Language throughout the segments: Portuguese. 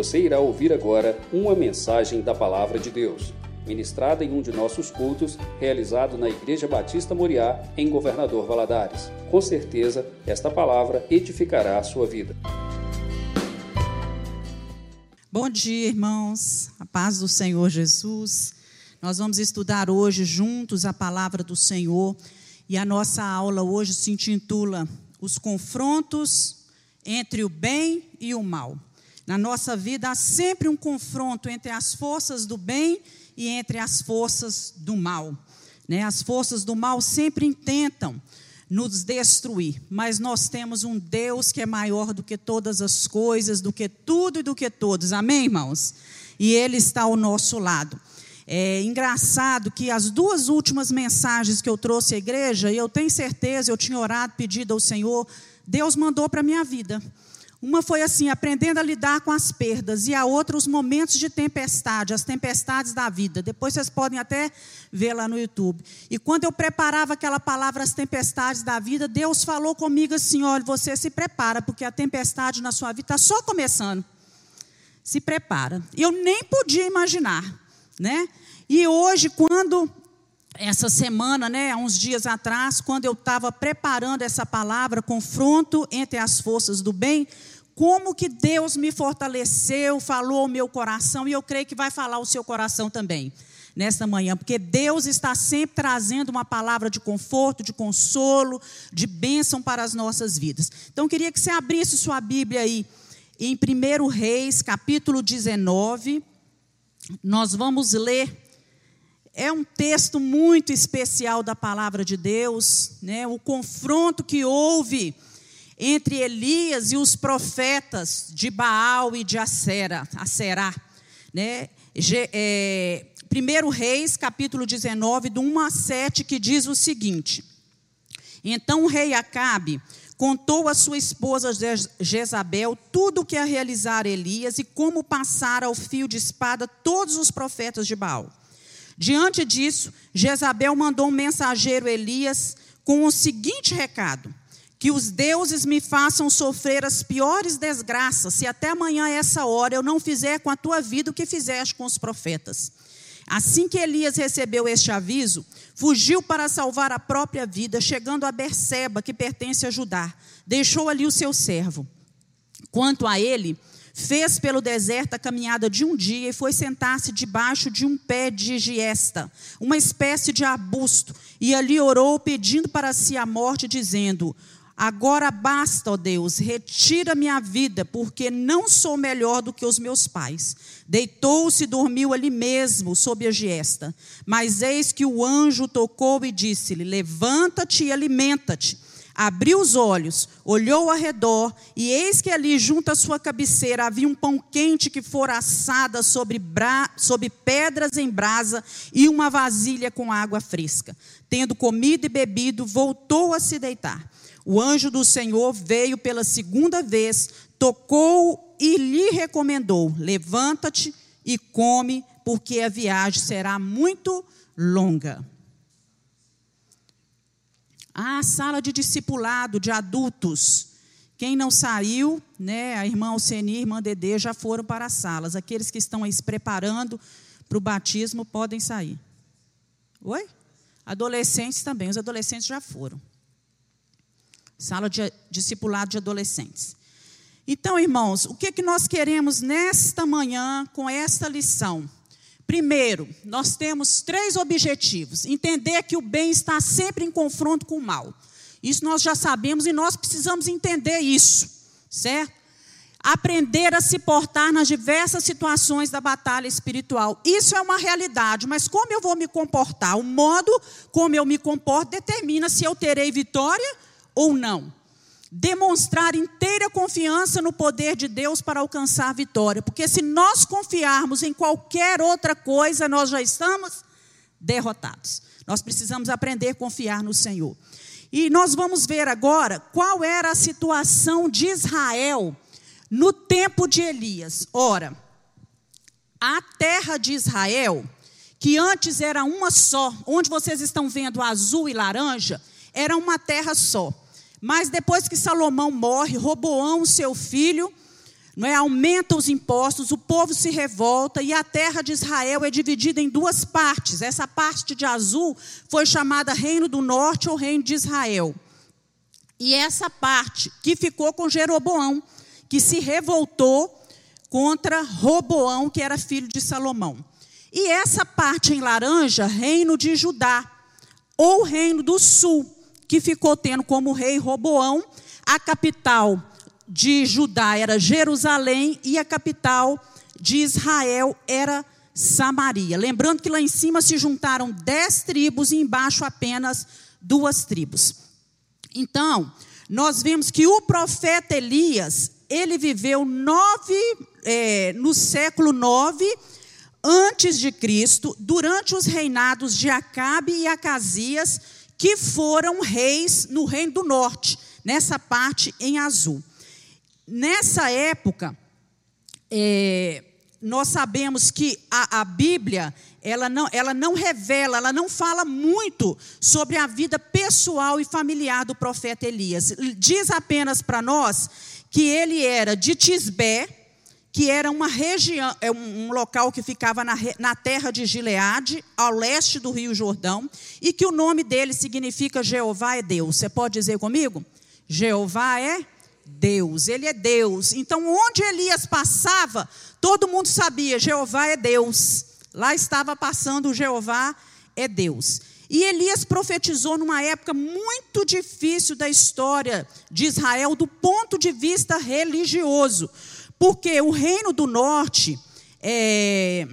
Você irá ouvir agora uma mensagem da Palavra de Deus, ministrada em um de nossos cultos, realizado na Igreja Batista Moriá, em Governador Valadares. Com certeza, esta palavra edificará a sua vida. Bom dia, irmãos. A paz do Senhor Jesus. Nós vamos estudar hoje juntos a palavra do Senhor e a nossa aula hoje se intitula Os confrontos entre o bem e o mal. Na nossa vida há sempre um confronto entre as forças do bem e entre as forças do mal. Né? As forças do mal sempre intentam nos destruir, mas nós temos um Deus que é maior do que todas as coisas, do que tudo e do que todos. Amém, irmãos? E Ele está ao nosso lado. É engraçado que as duas últimas mensagens que eu trouxe à igreja, e eu tenho certeza, eu tinha orado, pedido ao Senhor, Deus mandou para a minha vida. Uma foi assim, aprendendo a lidar com as perdas, e a outra, os momentos de tempestade, as tempestades da vida. Depois vocês podem até ver lá no YouTube. E quando eu preparava aquela palavra, as tempestades da vida, Deus falou comigo assim: olha, você se prepara, porque a tempestade na sua vida está só começando. Se prepara. Eu nem podia imaginar, né? E hoje, quando essa semana, né, há uns dias atrás, quando eu estava preparando essa palavra, confronto entre as forças do bem, como que Deus me fortaleceu, falou ao meu coração, e eu creio que vai falar o seu coração também, nesta manhã, porque Deus está sempre trazendo uma palavra de conforto, de consolo, de bênção para as nossas vidas. Então, eu queria que você abrisse sua Bíblia aí, em 1 Reis, capítulo 19, nós vamos ler é um texto muito especial da palavra de Deus, né? o confronto que houve entre Elias e os profetas de Baal e de Acera, Acerá. Né? É, 1 Reis, capítulo 19, do 1 a 7, que diz o seguinte: Então o rei Acabe contou à sua esposa Jezabel tudo o que a realizara Elias e como passara ao fio de espada todos os profetas de Baal. Diante disso, Jezabel mandou um mensageiro Elias com o seguinte recado: que os deuses me façam sofrer as piores desgraças, se até amanhã, essa hora, eu não fizer com a tua vida o que fizeste com os profetas. Assim que Elias recebeu este aviso, fugiu para salvar a própria vida, chegando a Berseba, que pertence a Judá. Deixou ali o seu servo. Quanto a ele, Fez pelo deserto a caminhada de um dia e foi sentar-se debaixo de um pé de giesta, uma espécie de arbusto, e ali orou, pedindo para si a morte, dizendo: Agora basta, ó Deus, retira minha vida, porque não sou melhor do que os meus pais. Deitou-se e dormiu ali mesmo, sob a giesta. Mas eis que o anjo tocou e disse-lhe: Levanta-te e alimenta-te abriu os olhos, olhou ao redor, e eis que ali, junto à sua cabeceira, havia um pão quente que fora assada sobre, bra... sobre pedras em brasa e uma vasilha com água fresca. Tendo comido e bebido, voltou a se deitar. O anjo do Senhor veio pela segunda vez, tocou e lhe recomendou: Levanta-te e come, porque a viagem será muito longa. Ah, sala de discipulado de adultos. Quem não saiu, né, a irmã Alceni a irmã Dedê já foram para as salas. Aqueles que estão aí se preparando para o batismo podem sair. Oi? Adolescentes também, os adolescentes já foram. Sala de discipulado de adolescentes. Então, irmãos, o que, é que nós queremos nesta manhã com esta lição? Primeiro, nós temos três objetivos: entender que o bem está sempre em confronto com o mal. Isso nós já sabemos e nós precisamos entender isso, certo? Aprender a se portar nas diversas situações da batalha espiritual. Isso é uma realidade, mas como eu vou me comportar? O modo como eu me comporto determina se eu terei vitória ou não demonstrar inteira confiança no poder de Deus para alcançar a vitória. Porque se nós confiarmos em qualquer outra coisa, nós já estamos derrotados. Nós precisamos aprender a confiar no Senhor. E nós vamos ver agora qual era a situação de Israel no tempo de Elias. Ora, a terra de Israel, que antes era uma só, onde vocês estão vendo azul e laranja, era uma terra só. Mas depois que Salomão morre, Roboão, seu filho, não é, aumenta os impostos, o povo se revolta e a terra de Israel é dividida em duas partes. Essa parte de azul foi chamada Reino do Norte ou Reino de Israel. E essa parte que ficou com Jeroboão, que se revoltou contra Roboão, que era filho de Salomão. E essa parte em laranja, Reino de Judá, ou Reino do Sul, que ficou tendo como rei Roboão, a capital de Judá era Jerusalém e a capital de Israel era Samaria. Lembrando que lá em cima se juntaram dez tribos e embaixo apenas duas tribos. Então, nós vemos que o profeta Elias, ele viveu nove, é, no século nove antes de Cristo, durante os reinados de Acabe e Acasias, que foram reis no reino do norte, nessa parte em azul. Nessa época, é, nós sabemos que a, a, Bíblia ela não, ela não revela, ela não fala muito sobre a vida pessoal e familiar do profeta Elias. Diz apenas para nós que ele era de Tisbé, que era uma região, é um local que ficava na, na terra de Gileade, ao leste do Rio Jordão, e que o nome dele significa Jeová é Deus. Você pode dizer comigo? Jeová é Deus, ele é Deus. Então, onde Elias passava, todo mundo sabia: Jeová é Deus. Lá estava passando Jeová é Deus. E Elias profetizou numa época muito difícil da história de Israel, do ponto de vista religioso, porque o reino do norte, é,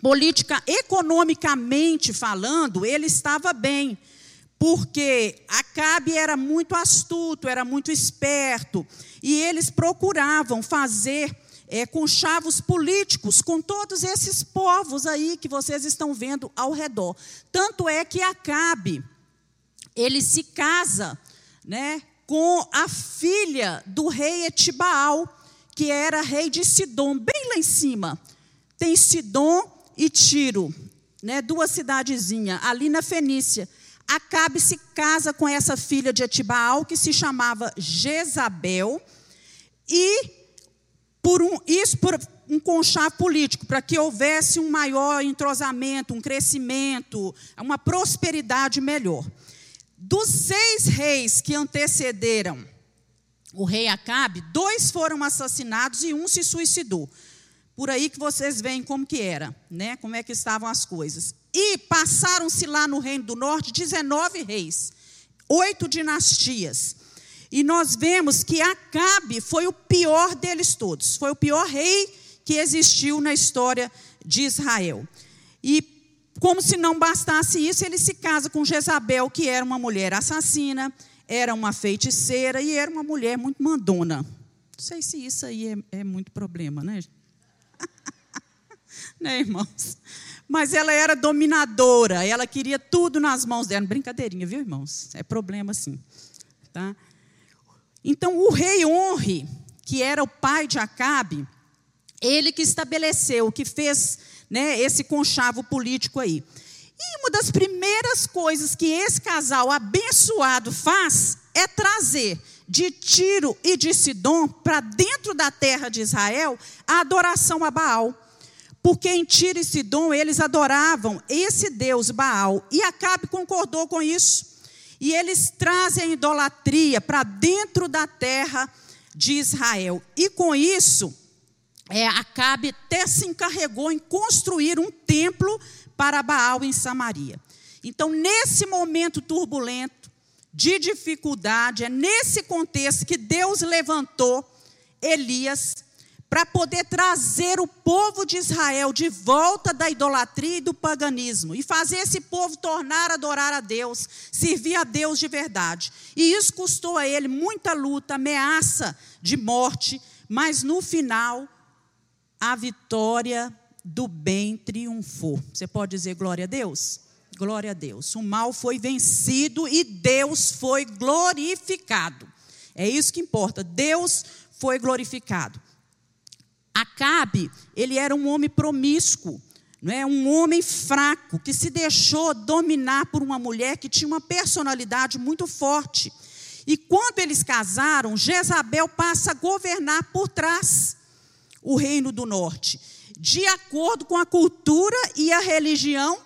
política, economicamente falando, ele estava bem. Porque Acabe era muito astuto, era muito esperto, e eles procuravam fazer é, conchavos políticos com todos esses povos aí que vocês estão vendo ao redor. Tanto é que Acabe, ele se casa né, com a filha do rei Etibaal, que era rei de Sidom, bem lá em cima. Tem Sidom e Tiro, né, duas cidadezinhas, ali na Fenícia. Acabe se casa com essa filha de Etibaal, que se chamava Jezabel, e por um, isso por um conchavo político, para que houvesse um maior entrosamento, um crescimento, uma prosperidade melhor. Dos seis reis que antecederam o rei Acabe, dois foram assassinados e um se suicidou. Por aí que vocês veem como que era, né? Como é que estavam as coisas. E passaram-se lá no reino do norte 19 reis, oito dinastias. E nós vemos que Acabe foi o pior deles todos, foi o pior rei que existiu na história de Israel. E como se não bastasse isso, ele se casa com Jezabel, que era uma mulher assassina, era uma feiticeira e era uma mulher muito mandona. Não sei se isso aí é, é muito problema, né? né, irmãos? Mas ela era dominadora, ela queria tudo nas mãos dela. Brincadeirinha, viu, irmãos? É problema sim. Tá? Então, o rei Honre, que era o pai de Acabe, ele que estabeleceu, que fez né, esse conchavo político aí. E uma das primeiras coisas que esse casal abençoado faz é trazer de Tiro e de Sidom para dentro da terra de Israel a adoração a Baal. Porque em Tiro e Sidom eles adoravam esse Deus Baal. E Acabe concordou com isso. E eles trazem a idolatria para dentro da terra de Israel. E com isso, é, Acabe até se encarregou em construir um templo para Baal em Samaria. Então, nesse momento turbulento, de dificuldade, é nesse contexto que Deus levantou Elias para poder trazer o povo de Israel de volta da idolatria e do paganismo e fazer esse povo tornar a adorar a Deus, servir a Deus de verdade. E isso custou a ele muita luta, ameaça de morte, mas no final a vitória do bem triunfou. Você pode dizer glória a Deus? Glória a Deus. O mal foi vencido e Deus foi glorificado. É isso que importa. Deus foi glorificado. Acabe, ele era um homem promíscuo, não é? um homem fraco, que se deixou dominar por uma mulher que tinha uma personalidade muito forte. E quando eles casaram, Jezabel passa a governar por trás o reino do norte, de acordo com a cultura e a religião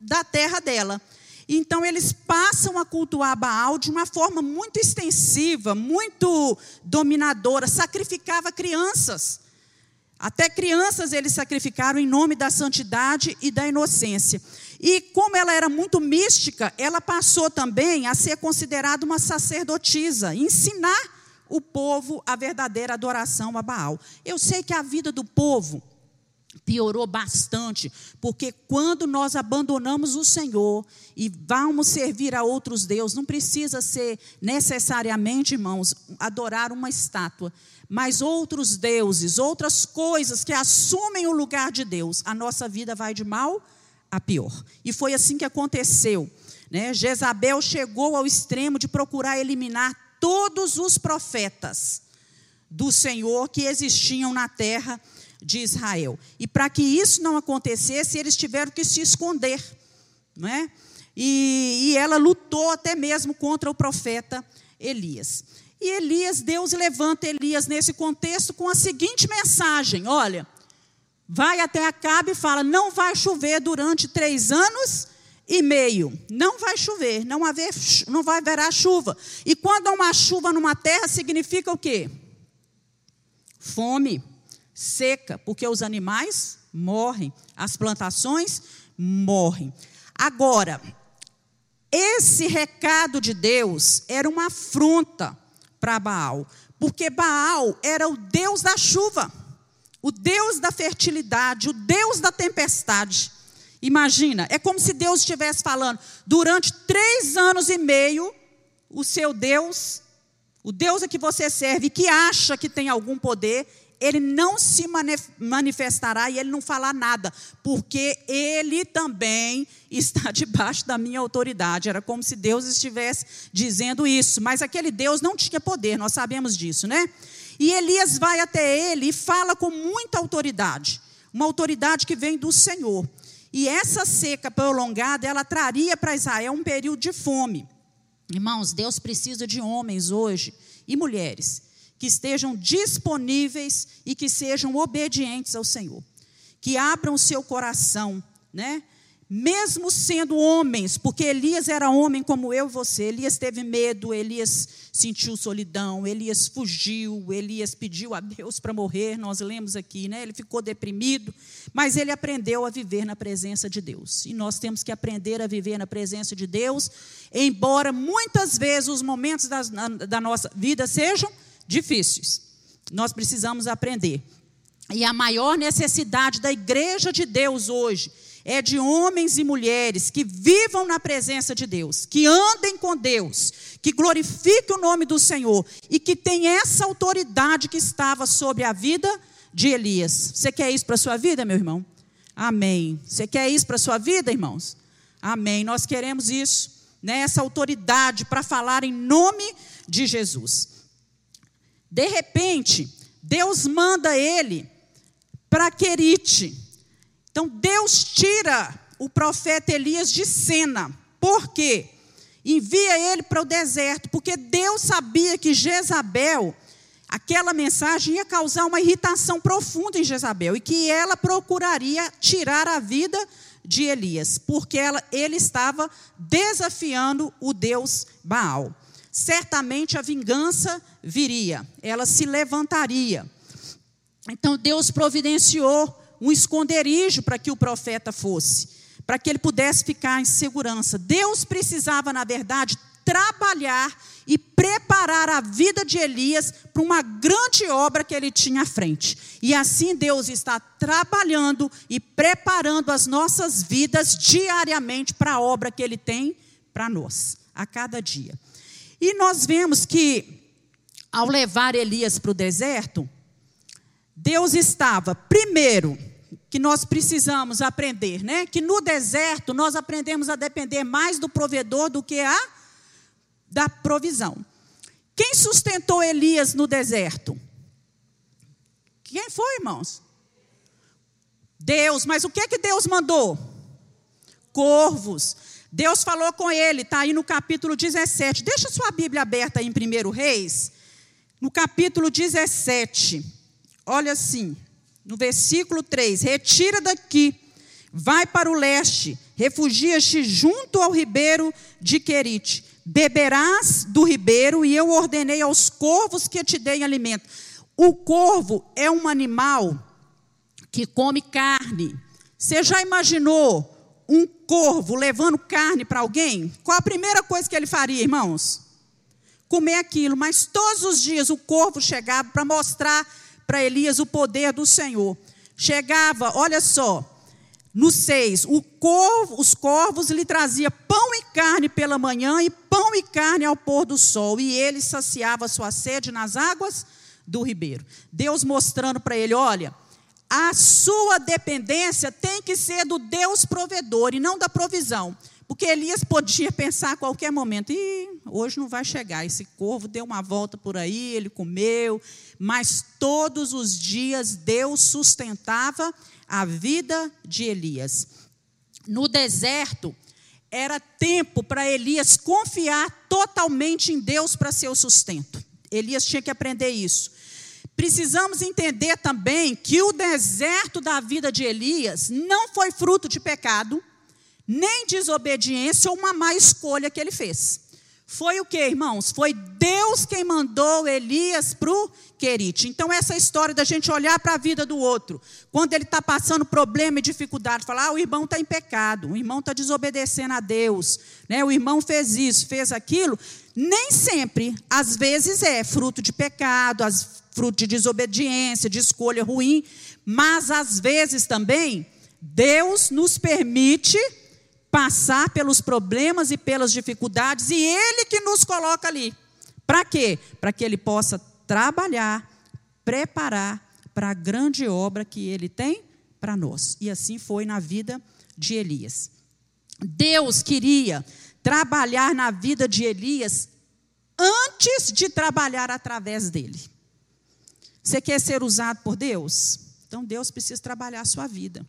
da terra dela. Então, eles passam a cultuar Baal de uma forma muito extensiva, muito dominadora, sacrificava crianças. Até crianças eles sacrificaram em nome da santidade e da inocência. E como ela era muito mística, ela passou também a ser considerada uma sacerdotisa, ensinar o povo a verdadeira adoração a Baal. Eu sei que a vida do povo piorou bastante, porque quando nós abandonamos o Senhor e vamos servir a outros deuses, não precisa ser necessariamente, irmãos, adorar uma estátua, mas outros deuses, outras coisas que assumem o lugar de Deus, a nossa vida vai de mal a pior. E foi assim que aconteceu. Né? Jezabel chegou ao extremo de procurar eliminar todos os profetas do Senhor que existiam na terra de Israel. E para que isso não acontecesse, eles tiveram que se esconder. Não é? e, e ela lutou até mesmo contra o profeta Elias. E Elias, Deus levanta Elias nesse contexto com a seguinte mensagem: olha, vai até Acabe e fala: não vai chover durante três anos e meio. Não vai chover, não, haver, não vai haverá chuva. E quando há uma chuva numa terra, significa o quê? Fome seca, porque os animais morrem, as plantações morrem. Agora, esse recado de Deus era uma afronta para Baal, porque Baal era o Deus da chuva, o Deus da fertilidade, o Deus da tempestade. Imagina, é como se Deus estivesse falando: durante três anos e meio, o seu Deus, o Deus a que você serve, que acha que tem algum poder, ele não se manifestará e ele não falar nada, porque ele também está debaixo da minha autoridade. Era como se Deus estivesse dizendo isso, mas aquele Deus não tinha poder, nós sabemos disso, né? E Elias vai até ele e fala com muita autoridade, uma autoridade que vem do Senhor. E essa seca prolongada, ela traria para Israel um período de fome. Irmãos, Deus precisa de homens hoje e mulheres que estejam disponíveis e que sejam obedientes ao Senhor. Que abram o seu coração, né? Mesmo sendo homens, porque Elias era homem como eu e você. Elias teve medo, Elias sentiu solidão, Elias fugiu, Elias pediu a Deus para morrer, nós lemos aqui, né? Ele ficou deprimido, mas ele aprendeu a viver na presença de Deus. E nós temos que aprender a viver na presença de Deus, embora muitas vezes os momentos da, da nossa vida sejam difíceis. Nós precisamos aprender. E a maior necessidade da igreja de Deus hoje é de homens e mulheres que vivam na presença de Deus, que andem com Deus, que glorifiquem o nome do Senhor e que tenham essa autoridade que estava sobre a vida de Elias. Você quer isso para a sua vida, meu irmão? Amém. Você quer isso para a sua vida, irmãos? Amém. Nós queremos isso, né? essa autoridade para falar em nome de Jesus. De repente, Deus manda ele para Querite. Então Deus tira o profeta Elias de cena. Por quê? Envia ele para o deserto, porque Deus sabia que Jezabel, aquela mensagem ia causar uma irritação profunda em Jezabel e que ela procuraria tirar a vida de Elias, porque ela, ele estava desafiando o Deus Baal certamente a vingança viria, ela se levantaria. Então Deus providenciou um esconderijo para que o profeta fosse, para que ele pudesse ficar em segurança. Deus precisava, na verdade, trabalhar e preparar a vida de Elias para uma grande obra que ele tinha à frente. E assim Deus está trabalhando e preparando as nossas vidas diariamente para a obra que ele tem para nós, a cada dia. E nós vemos que, ao levar Elias para o deserto, Deus estava, primeiro, que nós precisamos aprender, né? Que no deserto nós aprendemos a depender mais do provedor do que a da provisão. Quem sustentou Elias no deserto? Quem foi, irmãos? Deus, mas o que é que Deus mandou? Corvos. Deus falou com ele, está aí no capítulo 17. Deixa sua Bíblia aberta aí em 1 Reis, no capítulo 17. Olha assim, no versículo 3: Retira daqui, vai para o leste, refugia-te junto ao ribeiro de Querite. Beberás do ribeiro, e eu ordenei aos corvos que te deem alimento. O corvo é um animal que come carne. Você já imaginou um corvo levando carne para alguém, qual a primeira coisa que ele faria, irmãos? Comer aquilo. Mas todos os dias o corvo chegava para mostrar para Elias o poder do Senhor. Chegava, olha só, no 6, corvo, os corvos lhe trazia pão e carne pela manhã e pão e carne ao pôr do sol, e ele saciava sua sede nas águas do ribeiro. Deus mostrando para ele: olha, a sua dependência tem que ser do Deus provedor e não da provisão. Porque Elias podia pensar a qualquer momento, Ih, hoje não vai chegar. Esse corvo deu uma volta por aí, ele comeu. Mas todos os dias Deus sustentava a vida de Elias. No deserto, era tempo para Elias confiar totalmente em Deus para seu sustento. Elias tinha que aprender isso. Precisamos entender também que o deserto da vida de Elias não foi fruto de pecado, nem desobediência ou uma má escolha que ele fez. Foi o que, irmãos? Foi Deus quem mandou Elias para o Querite. Então, essa história da gente olhar para a vida do outro, quando ele está passando problema e dificuldade, falar: ah, o irmão está em pecado, o irmão está desobedecendo a Deus, né? o irmão fez isso, fez aquilo. Nem sempre, às vezes é fruto de pecado, as fruto de desobediência, de escolha ruim, mas às vezes também Deus nos permite passar pelos problemas e pelas dificuldades e Ele que nos coloca ali. Para quê? Para que Ele possa trabalhar, preparar para a grande obra que Ele tem para nós. E assim foi na vida de Elias. Deus queria trabalhar na vida de Elias antes de trabalhar através dele. Você quer ser usado por Deus? Então Deus precisa trabalhar a sua vida.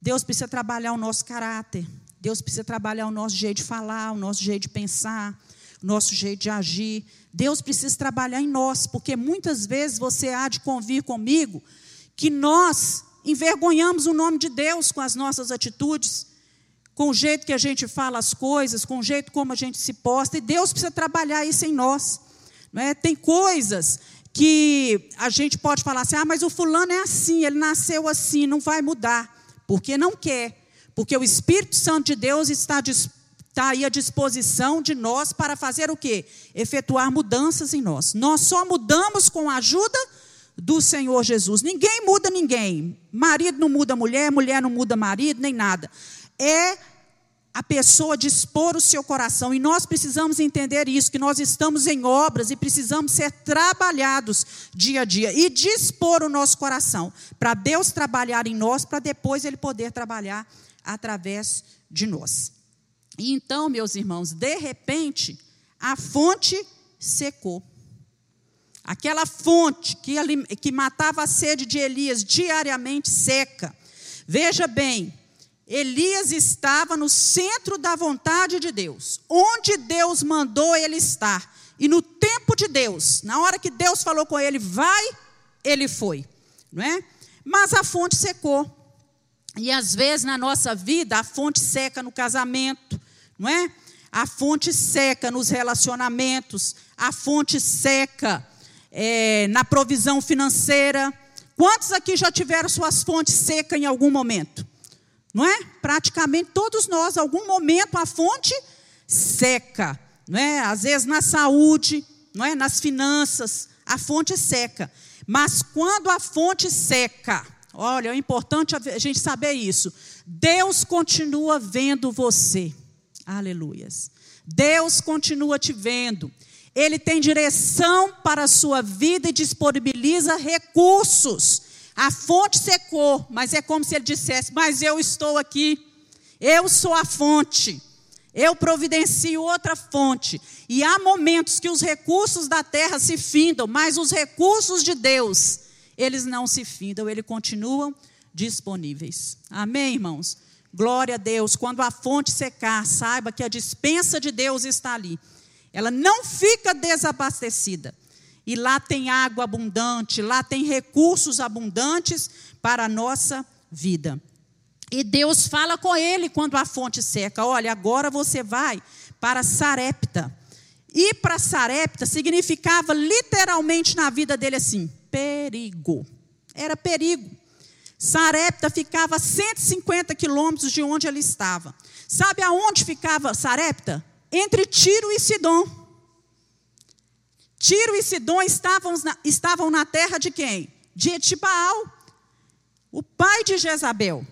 Deus precisa trabalhar o nosso caráter. Deus precisa trabalhar o nosso jeito de falar, o nosso jeito de pensar, o nosso jeito de agir. Deus precisa trabalhar em nós, porque muitas vezes você há de convir comigo que nós envergonhamos o nome de Deus com as nossas atitudes, com o jeito que a gente fala as coisas, com o jeito como a gente se posta, e Deus precisa trabalhar isso em nós. Não é? Tem coisas que a gente pode falar assim: ah, mas o fulano é assim, ele nasceu assim, não vai mudar, porque não quer, porque o Espírito Santo de Deus está, está aí à disposição de nós para fazer o quê? Efetuar mudanças em nós. Nós só mudamos com a ajuda do Senhor Jesus. Ninguém muda ninguém. Marido não muda mulher, mulher não muda marido, nem nada. É a pessoa dispor o seu coração. E nós precisamos entender isso, que nós estamos em obras e precisamos ser trabalhados dia a dia. E dispor o nosso coração para Deus trabalhar em nós, para depois Ele poder trabalhar através de nós. E então, meus irmãos, de repente, a fonte secou. Aquela fonte que, que matava a sede de Elias diariamente seca. Veja bem, Elias estava no centro da vontade de Deus, onde Deus mandou ele estar. E no tempo de Deus, na hora que Deus falou com ele, vai, ele foi, não é? Mas a fonte secou. E às vezes na nossa vida a fonte seca no casamento, não é? A fonte seca nos relacionamentos, a fonte seca é, na provisão financeira. Quantos aqui já tiveram suas fontes secas em algum momento? Não é? Praticamente todos nós, algum momento a fonte seca, não é? Às vezes na saúde, não é? Nas finanças, a fonte seca. Mas quando a fonte seca, olha, é importante a gente saber isso. Deus continua vendo você. Aleluias. Deus continua te vendo. Ele tem direção para a sua vida e disponibiliza recursos a fonte secou, mas é como se ele dissesse: Mas eu estou aqui, eu sou a fonte, eu providencio outra fonte. E há momentos que os recursos da terra se findam, mas os recursos de Deus, eles não se findam, eles continuam disponíveis. Amém, irmãos? Glória a Deus. Quando a fonte secar, saiba que a dispensa de Deus está ali. Ela não fica desabastecida. E lá tem água abundante, lá tem recursos abundantes para a nossa vida. E Deus fala com ele quando a fonte seca: Olha, agora você vai para Sarepta. Ir para Sarepta significava literalmente na vida dele assim: perigo. Era perigo. Sarepta ficava a 150 quilômetros de onde ele estava. Sabe aonde ficava Sarepta? Entre Tiro e Sidom. Tiro e Sidom estavam na, estavam na terra de quem? De Etibaal, o pai de Jezabel.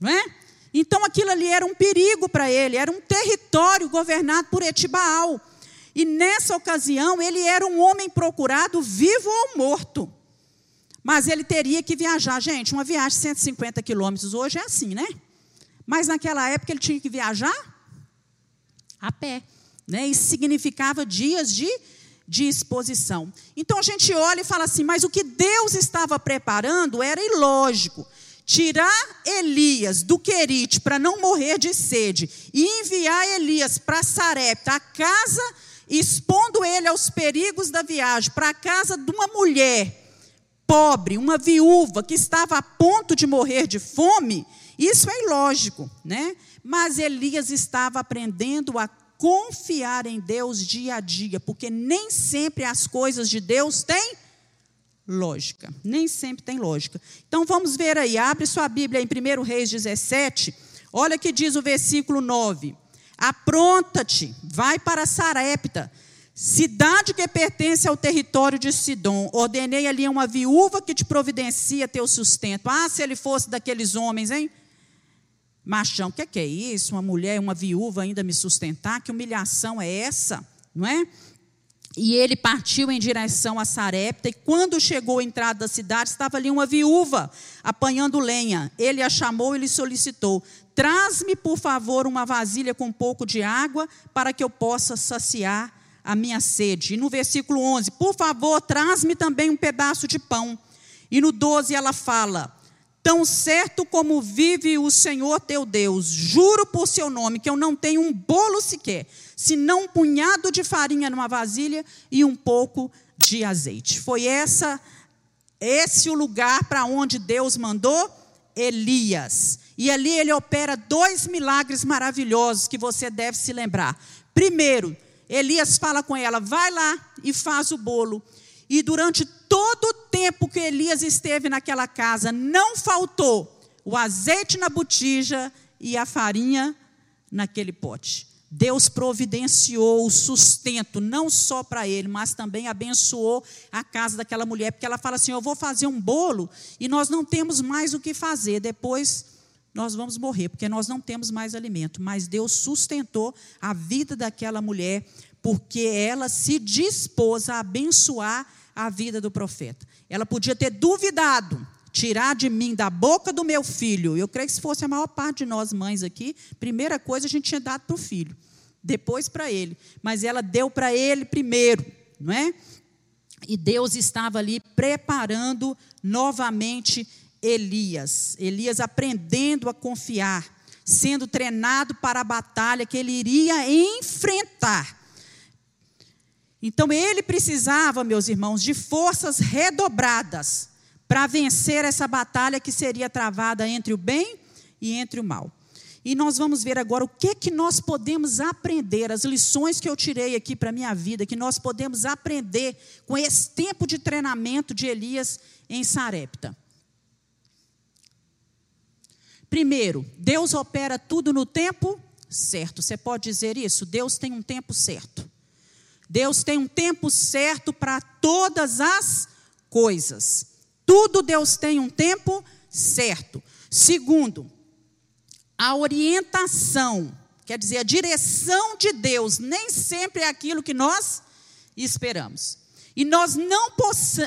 Não é? Então aquilo ali era um perigo para ele, era um território governado por Etibaal. E nessa ocasião ele era um homem procurado vivo ou morto. Mas ele teria que viajar. Gente, uma viagem de 150 quilômetros hoje é assim, né? Mas naquela época ele tinha que viajar a pé. Né? Isso significava dias de, de exposição. Então a gente olha e fala assim: mas o que Deus estava preparando era ilógico. Tirar Elias do Querite para não morrer de sede e enviar Elias para Sarepta, a casa, expondo ele aos perigos da viagem, para a casa de uma mulher pobre, uma viúva que estava a ponto de morrer de fome, isso é ilógico, né? Mas Elias estava aprendendo a confiar em Deus dia a dia, porque nem sempre as coisas de Deus têm lógica, nem sempre tem lógica. Então vamos ver aí, abre sua Bíblia em 1 Reis 17, olha que diz o versículo 9: Apronta-te, vai para Sarepta, Cidade que pertence ao território de Sidom, ordenei ali uma viúva que te providencia teu sustento. Ah, se ele fosse daqueles homens, hein? Machão, o que, que é isso? Uma mulher, uma viúva ainda me sustentar? Que humilhação é essa? Não é? E ele partiu em direção a Sarepta, e quando chegou à entrada da cidade, estava ali uma viúva apanhando lenha. Ele a chamou e lhe solicitou: Traz-me, por favor, uma vasilha com um pouco de água, para que eu possa saciar a minha sede. E no versículo 11, por favor, traz-me também um pedaço de pão. E no 12 ela fala: Tão certo como vive o Senhor teu Deus, juro por seu nome que eu não tenho um bolo sequer, senão um punhado de farinha numa vasilha e um pouco de azeite. Foi essa esse o lugar para onde Deus mandou Elias. E ali ele opera dois milagres maravilhosos que você deve se lembrar. Primeiro, Elias fala com ela: vai lá e faz o bolo. E durante todo o tempo que Elias esteve naquela casa, não faltou o azeite na botija e a farinha naquele pote. Deus providenciou o sustento, não só para ele, mas também abençoou a casa daquela mulher, porque ela fala assim: Eu vou fazer um bolo e nós não temos mais o que fazer. Depois nós vamos morrer, porque nós não temos mais alimento. Mas Deus sustentou a vida daquela mulher, porque ela se dispôs a abençoar a vida do profeta. Ela podia ter duvidado, tirar de mim, da boca do meu filho. Eu creio que se fosse a maior parte de nós mães aqui, primeira coisa a gente tinha dado para o filho, depois para ele. Mas ela deu para ele primeiro, não é? E Deus estava ali preparando novamente Elias. Elias aprendendo a confiar, sendo treinado para a batalha que ele iria enfrentar. Então ele precisava, meus irmãos, de forças redobradas para vencer essa batalha que seria travada entre o bem e entre o mal. E nós vamos ver agora o que que nós podemos aprender, as lições que eu tirei aqui para a minha vida, que nós podemos aprender com esse tempo de treinamento de Elias em Sarepta. Primeiro, Deus opera tudo no tempo certo. Você pode dizer isso? Deus tem um tempo certo. Deus tem um tempo certo para todas as coisas. Tudo Deus tem um tempo certo. Segundo, a orientação, quer dizer, a direção de Deus nem sempre é aquilo que nós esperamos. E nós não,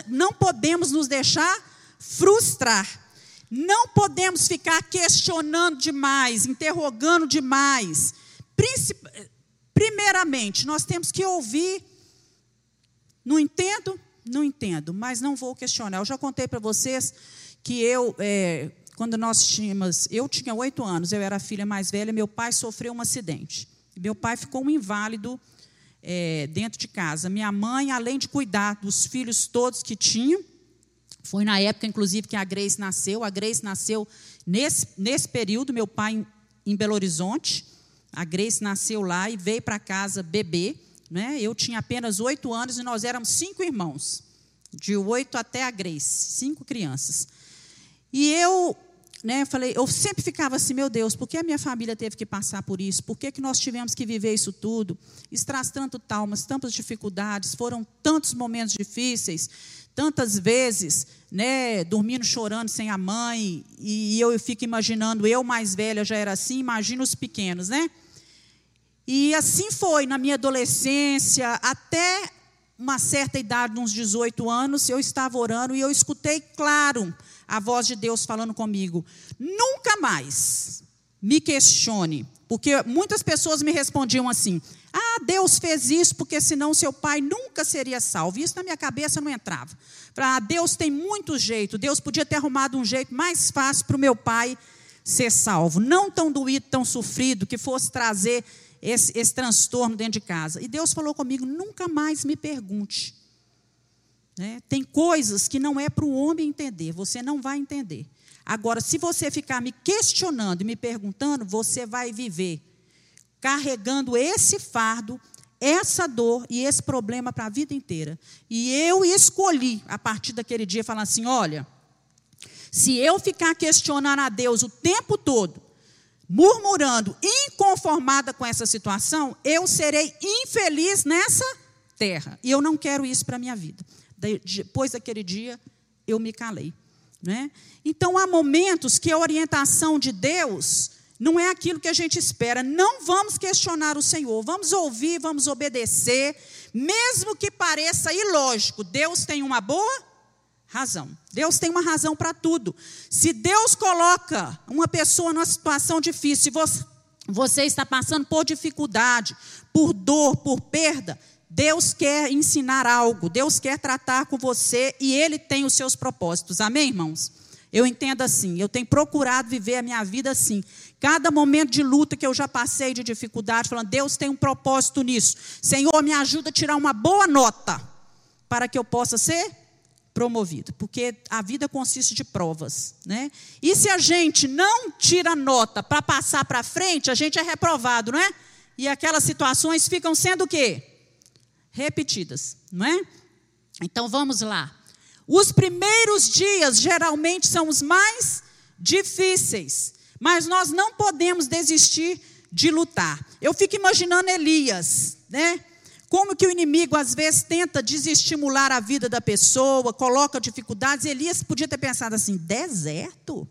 não podemos nos deixar frustrar não podemos ficar questionando demais, interrogando demais. Primeiramente, nós temos que ouvir. Não entendo? Não entendo, mas não vou questionar. Eu já contei para vocês que eu, é, quando nós tínhamos, eu tinha oito anos, eu era a filha mais velha, meu pai sofreu um acidente. Meu pai ficou um inválido é, dentro de casa. Minha mãe, além de cuidar dos filhos todos que tinham, foi na época, inclusive, que a Grace nasceu. A Grace nasceu nesse, nesse período, meu pai em, em Belo Horizonte. A Grace nasceu lá e veio para casa bebê. Né? Eu tinha apenas oito anos e nós éramos cinco irmãos, de oito até a Grace, cinco crianças. E eu né, falei, eu sempre ficava assim, meu Deus, por que a minha família teve que passar por isso? Por que, que nós tivemos que viver isso tudo? Isso traz tanto traumas, tantas dificuldades, foram tantos momentos difíceis, tantas vezes, né, dormindo chorando sem a mãe, e eu fico imaginando, eu mais velha já era assim, imagina os pequenos, né? E assim foi na minha adolescência, até uma certa idade, uns 18 anos, eu estava orando e eu escutei claro a voz de Deus falando comigo: nunca mais me questione, porque muitas pessoas me respondiam assim: ah, Deus fez isso porque senão seu pai nunca seria salvo. Isso na minha cabeça não entrava. Ah, Deus tem muito jeito, Deus podia ter arrumado um jeito mais fácil para o meu pai ser salvo, não tão doído, tão sofrido, que fosse trazer esse, esse transtorno dentro de casa. E Deus falou comigo: nunca mais me pergunte né? Tem coisas que não é para o homem entender, você não vai entender. Agora, se você ficar me questionando e me perguntando, você vai viver carregando esse fardo, essa dor e esse problema para a vida inteira. E eu escolhi, a partir daquele dia, falar assim: olha, se eu ficar questionando a Deus o tempo todo, murmurando, inconformada com essa situação, eu serei infeliz nessa terra. E eu não quero isso para a minha vida depois daquele dia, eu me calei. Né? Então, há momentos que a orientação de Deus não é aquilo que a gente espera. Não vamos questionar o Senhor, vamos ouvir, vamos obedecer, mesmo que pareça ilógico. Deus tem uma boa razão. Deus tem uma razão para tudo. Se Deus coloca uma pessoa numa situação difícil, se você, está passando por dificuldade, por dor, por perda, Deus quer ensinar algo, Deus quer tratar com você e Ele tem os seus propósitos. Amém, irmãos? Eu entendo assim, eu tenho procurado viver a minha vida assim. Cada momento de luta que eu já passei, de dificuldade, falando, Deus tem um propósito nisso. Senhor, me ajuda a tirar uma boa nota para que eu possa ser promovido, porque a vida consiste de provas, né? E se a gente não tira nota para passar para frente, a gente é reprovado, não é? E aquelas situações ficam sendo o quê? repetidas, não é? Então vamos lá. Os primeiros dias geralmente são os mais difíceis, mas nós não podemos desistir de lutar. Eu fico imaginando Elias, né? Como que o inimigo às vezes tenta desestimular a vida da pessoa, coloca dificuldades. Elias podia ter pensado assim: deserto?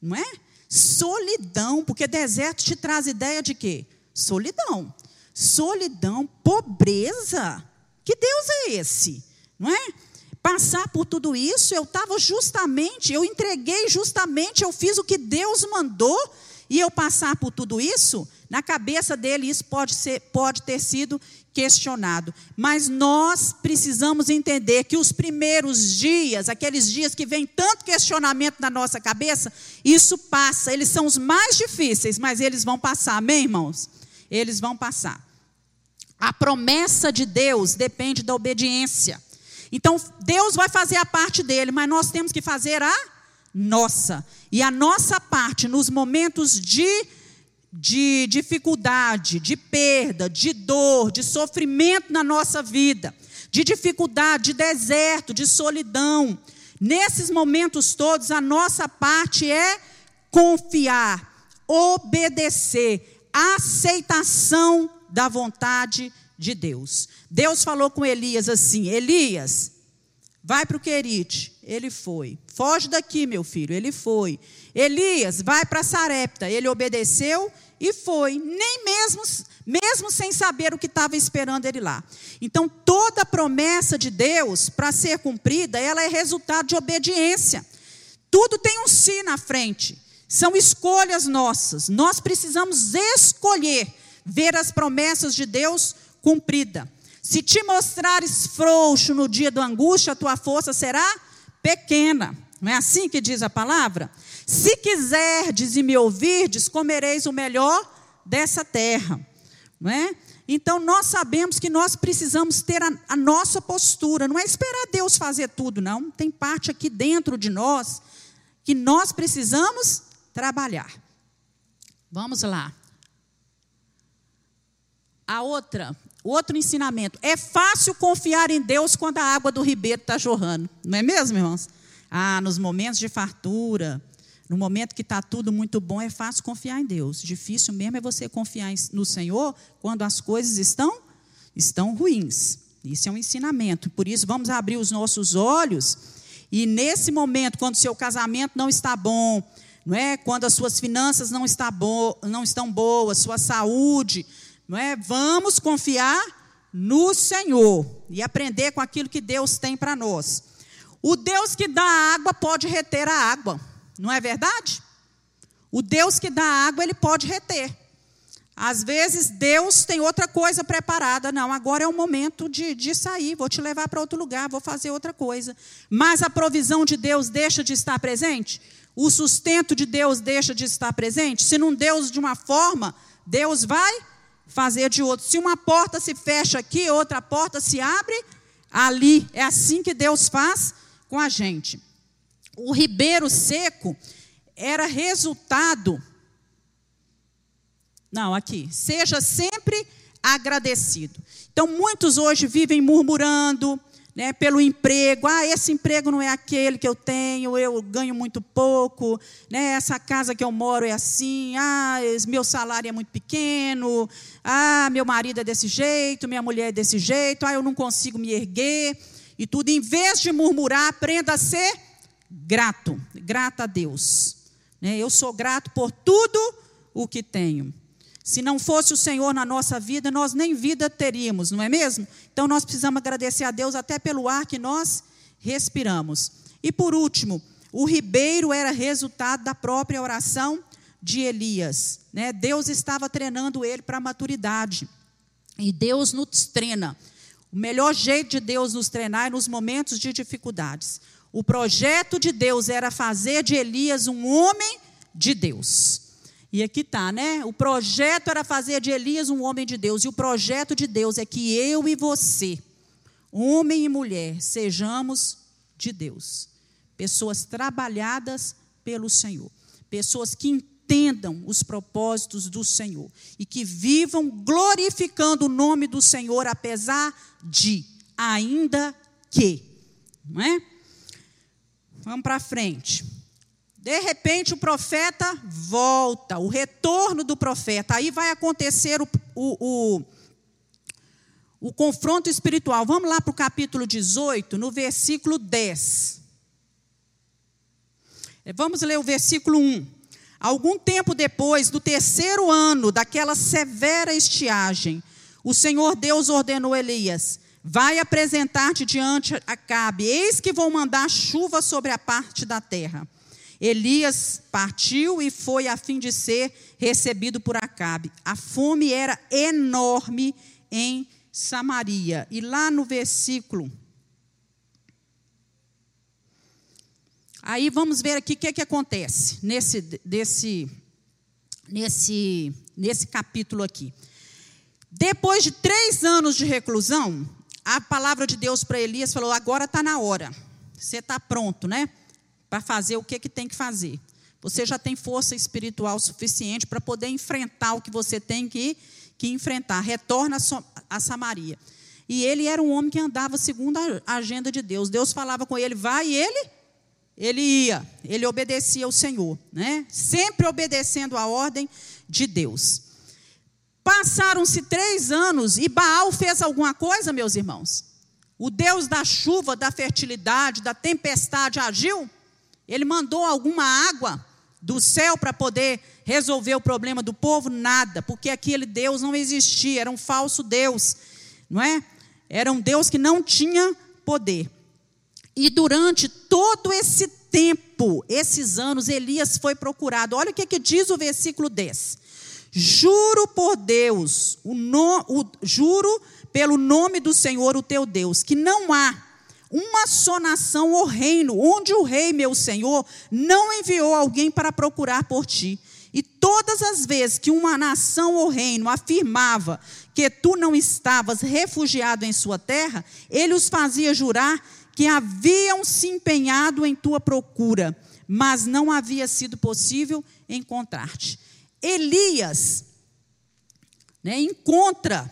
Não é? Solidão, porque deserto te traz ideia de quê? Solidão solidão, pobreza. Que Deus é esse? Não é? Passar por tudo isso, eu estava justamente, eu entreguei justamente, eu fiz o que Deus mandou, e eu passar por tudo isso, na cabeça dele isso pode, ser, pode ter sido questionado. Mas nós precisamos entender que os primeiros dias, aqueles dias que vem tanto questionamento na nossa cabeça, isso passa. Eles são os mais difíceis, mas eles vão passar. Amém, irmãos? eles vão passar. A promessa de Deus depende da obediência. Então, Deus vai fazer a parte dele, mas nós temos que fazer a nossa. E a nossa parte nos momentos de, de dificuldade, de perda, de dor, de sofrimento na nossa vida, de dificuldade, de deserto, de solidão. Nesses momentos todos, a nossa parte é confiar, obedecer, aceitação da vontade de Deus. Deus falou com Elias assim: Elias, vai para o Querite. Ele foi. Foge daqui, meu filho. Ele foi. Elias, vai para Sarepta. Ele obedeceu e foi. Nem mesmo, mesmo sem saber o que estava esperando ele lá. Então, toda promessa de Deus, para ser cumprida, ela é resultado de obediência. Tudo tem um si na frente. São escolhas nossas. Nós precisamos escolher ver as promessas de Deus cumprida. Se te mostrares frouxo no dia da angústia, a tua força será pequena. Não é assim que diz a palavra? Se quiserdes e me ouvirdes, comereis o melhor dessa terra. Não é? Então, nós sabemos que nós precisamos ter a, a, nossa postura, não é esperar Deus fazer tudo, não. Tem parte aqui dentro de nós que nós precisamos trabalhar. Vamos lá. A outra, outro ensinamento. É fácil confiar em Deus quando a água do ribeiro está jorrando, não é mesmo, irmãos? Ah, nos momentos de fartura, no momento que está tudo muito bom, é fácil confiar em Deus. Difícil mesmo é você confiar no Senhor quando as coisas estão, estão ruins. Isso é um ensinamento. Por isso, vamos abrir os nossos olhos e nesse momento, quando seu casamento não está bom, não é? Quando as suas finanças não, está bo não estão boas, sua saúde, não é? Vamos confiar no Senhor e aprender com aquilo que Deus tem para nós. O Deus que dá água pode reter a água. Não é verdade? O Deus que dá água, ele pode reter. Às vezes Deus tem outra coisa preparada. Não, agora é o momento de, de sair, vou te levar para outro lugar, vou fazer outra coisa. Mas a provisão de Deus deixa de estar presente? O sustento de Deus deixa de estar presente? Se não Deus de uma forma, Deus vai fazer de outra. Se uma porta se fecha aqui, outra porta se abre ali. É assim que Deus faz com a gente o ribeiro seco era resultado. Não, aqui. Seja sempre agradecido. Então, muitos hoje vivem murmurando né, pelo emprego. Ah, esse emprego não é aquele que eu tenho, eu ganho muito pouco. Né, essa casa que eu moro é assim. Ah, meu salário é muito pequeno. Ah, meu marido é desse jeito, minha mulher é desse jeito. Ah, eu não consigo me erguer. E tudo. Em vez de murmurar, aprenda a ser grato, grata a Deus. Né? Eu sou grato por tudo o que tenho. Se não fosse o Senhor na nossa vida, nós nem vida teríamos, não é mesmo? Então nós precisamos agradecer a Deus até pelo ar que nós respiramos. E por último, o ribeiro era resultado da própria oração de Elias. Né? Deus estava treinando ele para a maturidade. E Deus nos treina. O melhor jeito de Deus nos treinar é nos momentos de dificuldades. O projeto de Deus era fazer de Elias um homem de Deus. E aqui está, né? O projeto era fazer de Elias um homem de Deus. E o projeto de Deus é que eu e você, homem e mulher, sejamos de Deus. Pessoas trabalhadas pelo Senhor. Pessoas que entendam os propósitos do Senhor. E que vivam glorificando o nome do Senhor, apesar de, ainda que. Não é? Vamos para frente. De repente o profeta volta, o retorno do profeta. Aí vai acontecer o, o, o, o confronto espiritual. Vamos lá para o capítulo 18, no versículo 10. Vamos ler o versículo 1. Algum tempo depois do terceiro ano daquela severa estiagem, o Senhor Deus ordenou Elias: Vai apresentar-te diante Acabe, eis que vou mandar chuva sobre a parte da terra. Elias partiu e foi a fim de ser recebido por Acabe. A fome era enorme em Samaria. E lá no versículo. Aí vamos ver aqui o que, é que acontece nesse, desse, nesse, nesse capítulo aqui. Depois de três anos de reclusão, a palavra de Deus para Elias falou: agora está na hora. Você está pronto, né? Para fazer o que, que tem que fazer. Você já tem força espiritual suficiente para poder enfrentar o que você tem que, que enfrentar. Retorna a Samaria. E ele era um homem que andava segundo a agenda de Deus. Deus falava com ele, vai, e ele, ele ia. Ele obedecia ao Senhor, né? Sempre obedecendo a ordem de Deus. Passaram-se três anos e Baal fez alguma coisa, meus irmãos? O Deus da chuva, da fertilidade, da tempestade agiu? Ele mandou alguma água do céu para poder resolver o problema do povo? Nada, porque aquele Deus não existia, era um falso Deus, não é? Era um Deus que não tinha poder. E durante todo esse tempo, esses anos, Elias foi procurado. Olha o que, que diz o versículo 10. Juro por Deus, o no, o, juro pelo nome do Senhor, o teu Deus, que não há uma só nação ou reino, onde o rei, meu senhor, não enviou alguém para procurar por ti. E todas as vezes que uma nação ou reino afirmava que tu não estavas refugiado em sua terra, ele os fazia jurar que haviam se empenhado em tua procura, mas não havia sido possível encontrar-te. Elias né, encontra,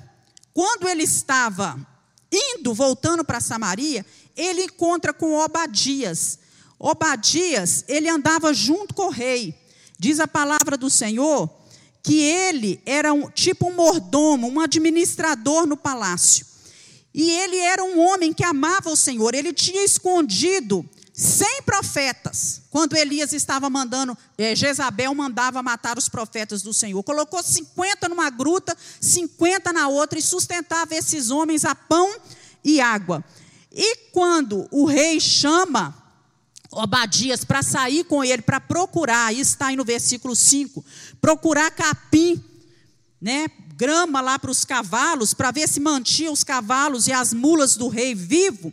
quando ele estava indo, voltando para Samaria, ele encontra com Obadias. Obadias, ele andava junto com o rei. Diz a palavra do Senhor que ele era um, tipo um mordomo, um administrador no palácio. E ele era um homem que amava o Senhor. Ele tinha escondido 100 profetas, quando Elias estava mandando, é, Jezabel mandava matar os profetas do Senhor. Colocou 50 numa gruta, 50 na outra e sustentava esses homens a pão e água. E quando o rei chama Obadias para sair com ele, para procurar, isso está aí no versículo 5, procurar capim, né, grama lá para os cavalos, para ver se mantinha os cavalos e as mulas do rei vivo.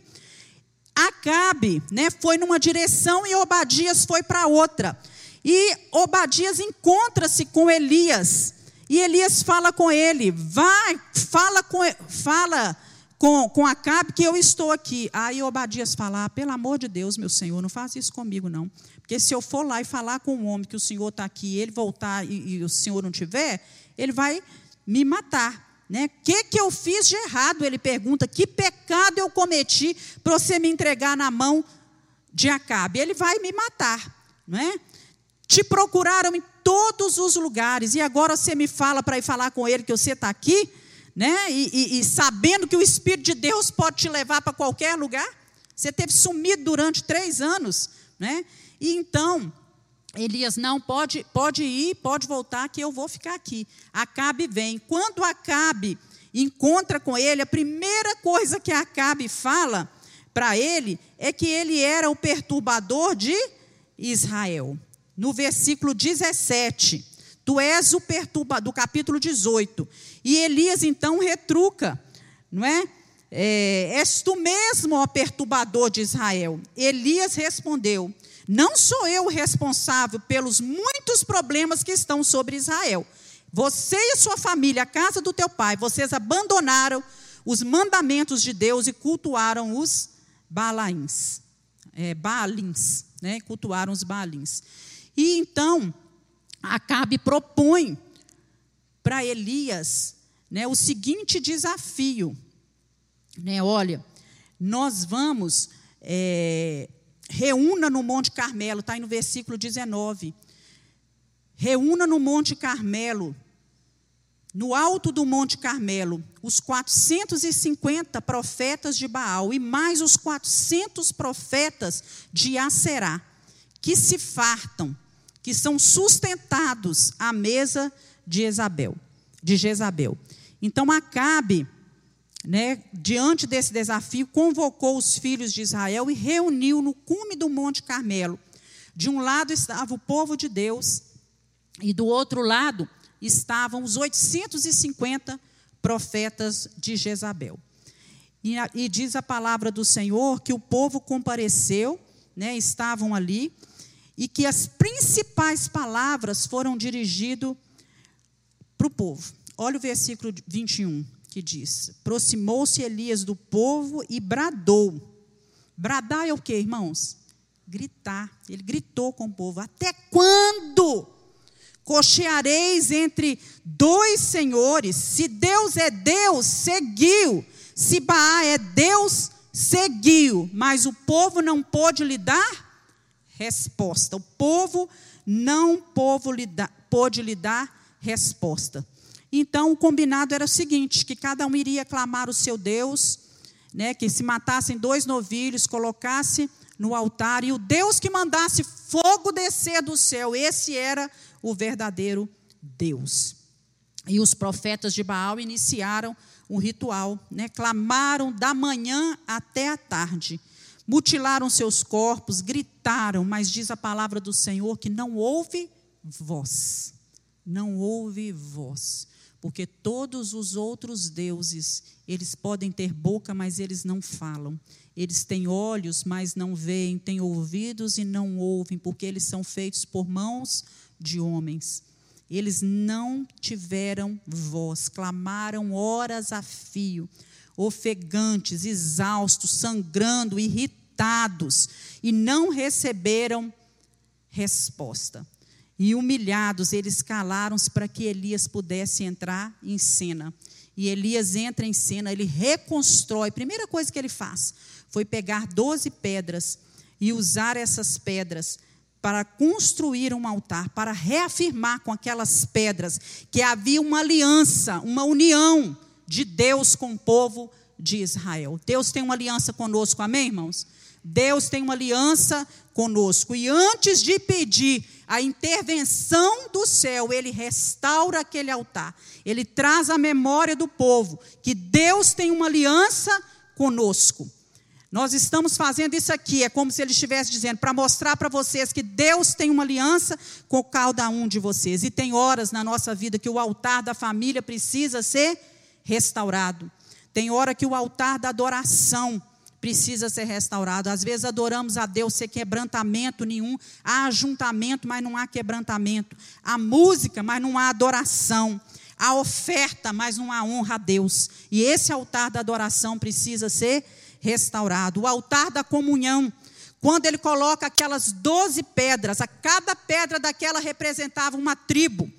Acabe, né, foi numa direção e Obadias foi para outra. E Obadias encontra-se com Elias. E Elias fala com ele: "Vai, fala com fala com, com Acabe que eu estou aqui. Aí Obadias fala: ah, pelo amor de Deus, meu senhor, não faça isso comigo, não. Porque se eu for lá e falar com o um homem que o senhor está aqui, ele voltar e, e, o senhor não tiver, ele vai me matar. O né? que, que eu fiz de errado? Ele pergunta: que pecado eu cometi para você me entregar na mão de Acabe? Ele vai me matar. Não é? Te procuraram em todos os lugares, e agora você me fala para ir falar com ele que você está aqui? Né? E, e, e, sabendo que o Espírito de Deus pode te levar para qualquer lugar. Você teve sumido durante três anos, né? E então, Elias, não, pode, pode ir, pode voltar, que eu vou ficar aqui. Acabe vem. Quando Acabe encontra com ele, a primeira coisa que Acabe fala para ele é que ele era o perturbador de Israel. No versículo 17, tu és o perturbador, do capítulo 18. E Elias então retruca, não é? é És tu mesmo, ó perturbador de Israel. Elias respondeu: Não sou eu o responsável pelos muitos problemas que estão sobre Israel. Você e sua família, a casa do teu pai, vocês abandonaram os mandamentos de Deus e cultuaram os Balaíns. É, Baalins, né? Cultuaram os Baalins. E então, Acabe propõe para Elias né, o seguinte desafio. Né, olha, nós vamos, é, reúna no Monte Carmelo, está aí no versículo 19. Reúna no Monte Carmelo, no alto do Monte Carmelo, os 450 profetas de Baal e mais os 400 profetas de Aserá, que se fartam, que são sustentados à mesa de Isabel, de Jezabel. Então Acabe, né, diante desse desafio, convocou os filhos de Israel e reuniu no cume do Monte Carmelo. De um lado estava o povo de Deus e do outro lado estavam os 850 profetas de Jezabel. E, e diz a palavra do Senhor que o povo compareceu, né, estavam ali, e que as principais palavras foram dirigidas para o povo. Olha o versículo 21 que diz: Aproximou-se Elias do povo e bradou. Bradar é o que, irmãos? Gritar. Ele gritou com o povo: Até quando cocheareis entre dois senhores? Se Deus é Deus, seguiu. Se Baá é Deus, seguiu. Mas o povo não pôde lhe dar resposta. O povo não povo lhe pôde lhe dar resposta. Então, o combinado era o seguinte: que cada um iria clamar o seu Deus, né, que se matassem dois novilhos, colocasse no altar, e o Deus que mandasse fogo descer do céu, esse era o verdadeiro Deus. E os profetas de Baal iniciaram um ritual, né, clamaram da manhã até a tarde, mutilaram seus corpos, gritaram, mas diz a palavra do Senhor que não houve voz. Não houve voz porque todos os outros deuses, eles podem ter boca, mas eles não falam. Eles têm olhos, mas não veem, têm ouvidos e não ouvem, porque eles são feitos por mãos de homens. Eles não tiveram voz, clamaram horas a fio, ofegantes, exaustos, sangrando, irritados, e não receberam resposta. E humilhados, eles calaram-se para que Elias pudesse entrar em cena. E Elias entra em cena, ele reconstrói. Primeira coisa que ele faz foi pegar 12 pedras e usar essas pedras para construir um altar, para reafirmar com aquelas pedras que havia uma aliança, uma união de Deus com o povo de Israel. Deus tem uma aliança conosco, amém, irmãos? Deus tem uma aliança conosco. E antes de pedir a intervenção do céu, ele restaura aquele altar. Ele traz a memória do povo que Deus tem uma aliança conosco. Nós estamos fazendo isso aqui, é como se ele estivesse dizendo, para mostrar para vocês que Deus tem uma aliança com cada um de vocês. E tem horas na nossa vida que o altar da família precisa ser restaurado. Tem hora que o altar da adoração precisa ser restaurado. Às vezes adoramos a Deus sem quebrantamento nenhum. Há ajuntamento, mas não há quebrantamento. Há música, mas não há adoração. Há oferta, mas não há honra a Deus. E esse altar da adoração precisa ser restaurado. O altar da comunhão, quando ele coloca aquelas doze pedras, a cada pedra daquela representava uma tribo.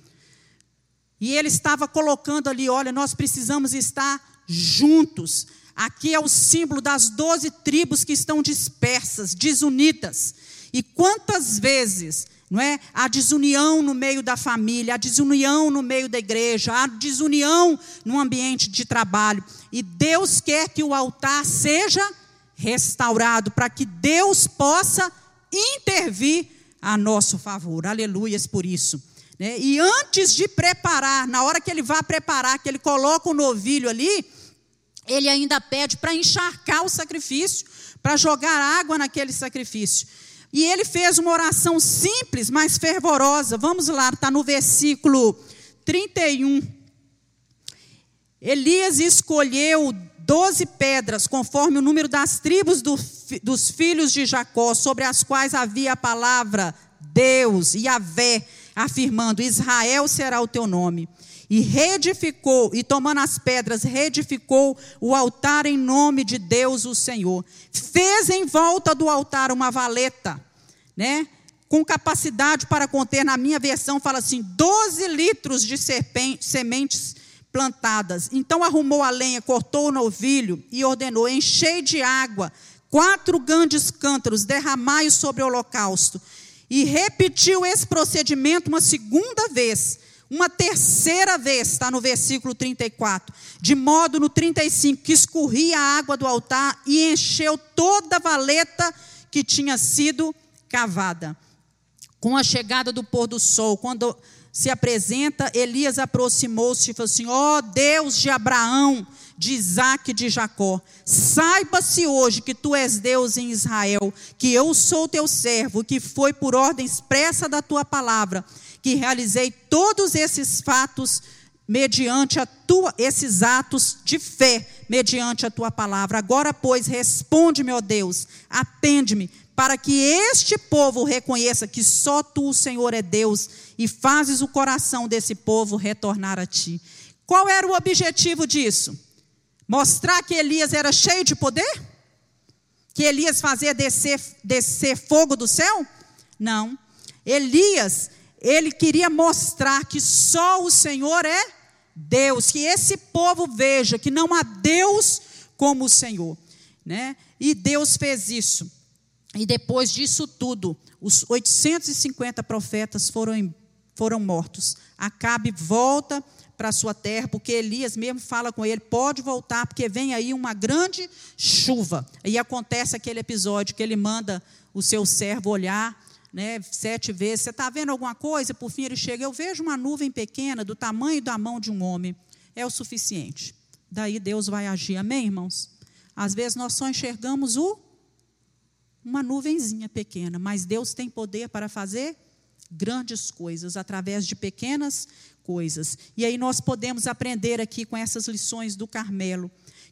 E ele estava colocando ali: olha, nós precisamos estar juntos. Aqui é o símbolo das doze tribos que estão dispersas, desunidas. E quantas vezes não é? A desunião no meio da família, a desunião no meio da igreja, a desunião no ambiente de trabalho. E Deus quer que o altar seja restaurado para que Deus possa intervir a nosso favor. Aleluias por isso. Né? E antes de preparar, na hora que ele vai preparar, que ele coloca o novilho ali, ele ainda pede para encharcar o sacrifício, para jogar água naquele sacrifício. E ele fez uma oração simples, mas fervorosa. Vamos lá, está no versículo 31. Elias escolheu doze pedras, conforme o número das tribos do, dos filhos de Jacó, sobre as quais havia a palavra Deus e Yahvé, afirmando: Israel será o teu nome. E reedificou, e tomando as pedras, reedificou o altar em nome de Deus, o Senhor. Fez em volta do altar uma valeta, né? Com capacidade para conter, na minha versão, fala assim: 12 litros de sementes plantadas. Então arrumou a lenha, cortou o novilho e ordenou: enchei de água quatro grandes cântaros, derramai-o sobre o holocausto. E repetiu esse procedimento uma segunda vez uma terceira vez, está no versículo 34, de modo no 35, que escorria a água do altar e encheu toda a valeta que tinha sido cavada. Com a chegada do pôr do sol, quando se apresenta, Elias aproximou-se e falou assim: Ó oh, Deus de Abraão, de Isaac e de Jacó, saiba-se hoje que tu és Deus em Israel, que eu sou teu servo, que foi por ordem expressa da tua palavra que realizei todos esses fatos mediante a tua esses atos de fé, mediante a tua palavra. Agora, pois, responde-me, ó Deus, atende-me, para que este povo reconheça que só tu, Senhor, é Deus e fazes o coração desse povo retornar a ti. Qual era o objetivo disso? Mostrar que Elias era cheio de poder? Que Elias fazia descer, descer fogo do céu? Não. Elias ele queria mostrar que só o Senhor é Deus, que esse povo veja que não há Deus como o Senhor, né? E Deus fez isso. E depois disso tudo, os 850 profetas foram, foram mortos. Acabe volta para a sua terra, porque Elias mesmo fala com ele: pode voltar, porque vem aí uma grande chuva. E acontece aquele episódio que ele manda o seu servo olhar né, sete vezes. Você está vendo alguma coisa? Por fim ele chega, eu vejo uma nuvem pequena do tamanho da mão de um homem. É o suficiente. Daí Deus vai agir. Amém, irmãos? Às vezes nós só enxergamos o uma nuvenzinha pequena, mas Deus tem poder para fazer grandes coisas através de pequenas coisas. E aí nós podemos aprender aqui com essas lições do Carmelo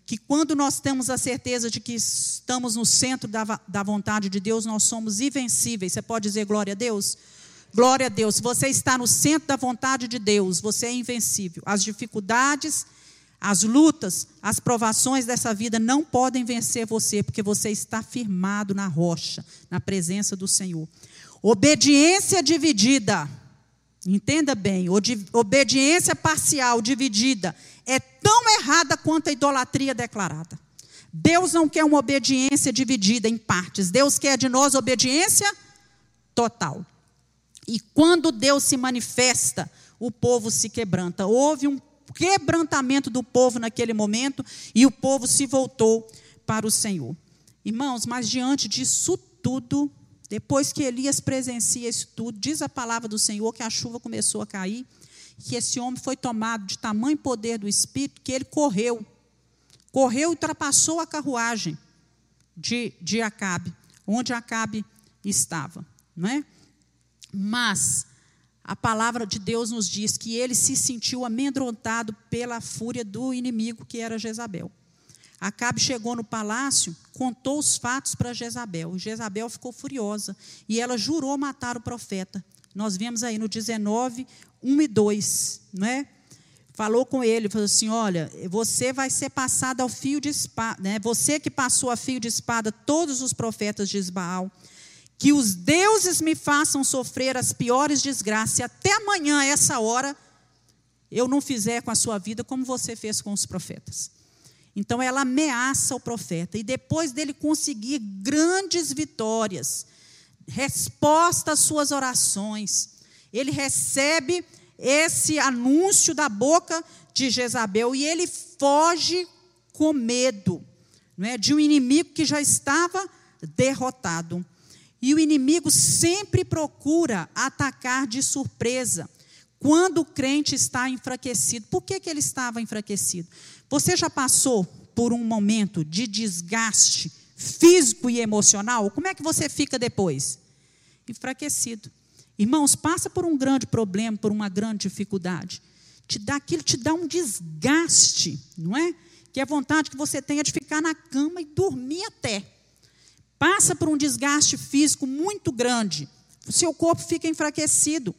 que quando nós temos a certeza de que estamos no centro da, da vontade de Deus, nós somos invencíveis. Você pode dizer glória a Deus? Glória a Deus. Você está no centro da vontade de Deus, você é invencível. As dificuldades, as lutas, as provações dessa vida não podem vencer você, porque você está firmado na rocha, na presença do Senhor. Obediência dividida. Entenda bem, obediência parcial, dividida, é tão errada quanto a idolatria declarada. Deus não quer uma obediência dividida em partes. Deus quer de nós obediência total. E quando Deus se manifesta, o povo se quebranta. Houve um quebrantamento do povo naquele momento e o povo se voltou para o Senhor. Irmãos, mas diante disso tudo, depois que Elias presencia isso tudo, diz a palavra do Senhor que a chuva começou a cair que esse homem foi tomado de tamanho poder do Espírito que ele correu. Correu e ultrapassou a carruagem de, de Acabe, onde Acabe estava. Não é? Mas a palavra de Deus nos diz que ele se sentiu amedrontado pela fúria do inimigo que era Jezabel. Acabe chegou no palácio, contou os fatos para Jezabel. Jezabel ficou furiosa e ela jurou matar o profeta. Nós vemos aí no 19 1 e 2, né? Falou com ele, falou assim: Olha, você vai ser passado ao fio de espada, né? Você que passou a fio de espada todos os profetas de Isbaal, que os deuses me façam sofrer as piores desgraças, e até amanhã, essa hora, eu não fizer com a sua vida como você fez com os profetas. Então ela ameaça o profeta, e depois dele conseguir grandes vitórias, resposta às suas orações, ele recebe esse anúncio da boca de Jezabel e ele foge com medo não é, de um inimigo que já estava derrotado. E o inimigo sempre procura atacar de surpresa quando o crente está enfraquecido. Por que, que ele estava enfraquecido? Você já passou por um momento de desgaste físico e emocional? Como é que você fica depois? Enfraquecido. Irmãos, passa por um grande problema, por uma grande dificuldade. Te dá aquilo, te dá um desgaste, não é? Que é a vontade que você tenha de ficar na cama e dormir até. Passa por um desgaste físico muito grande. O seu corpo fica enfraquecido.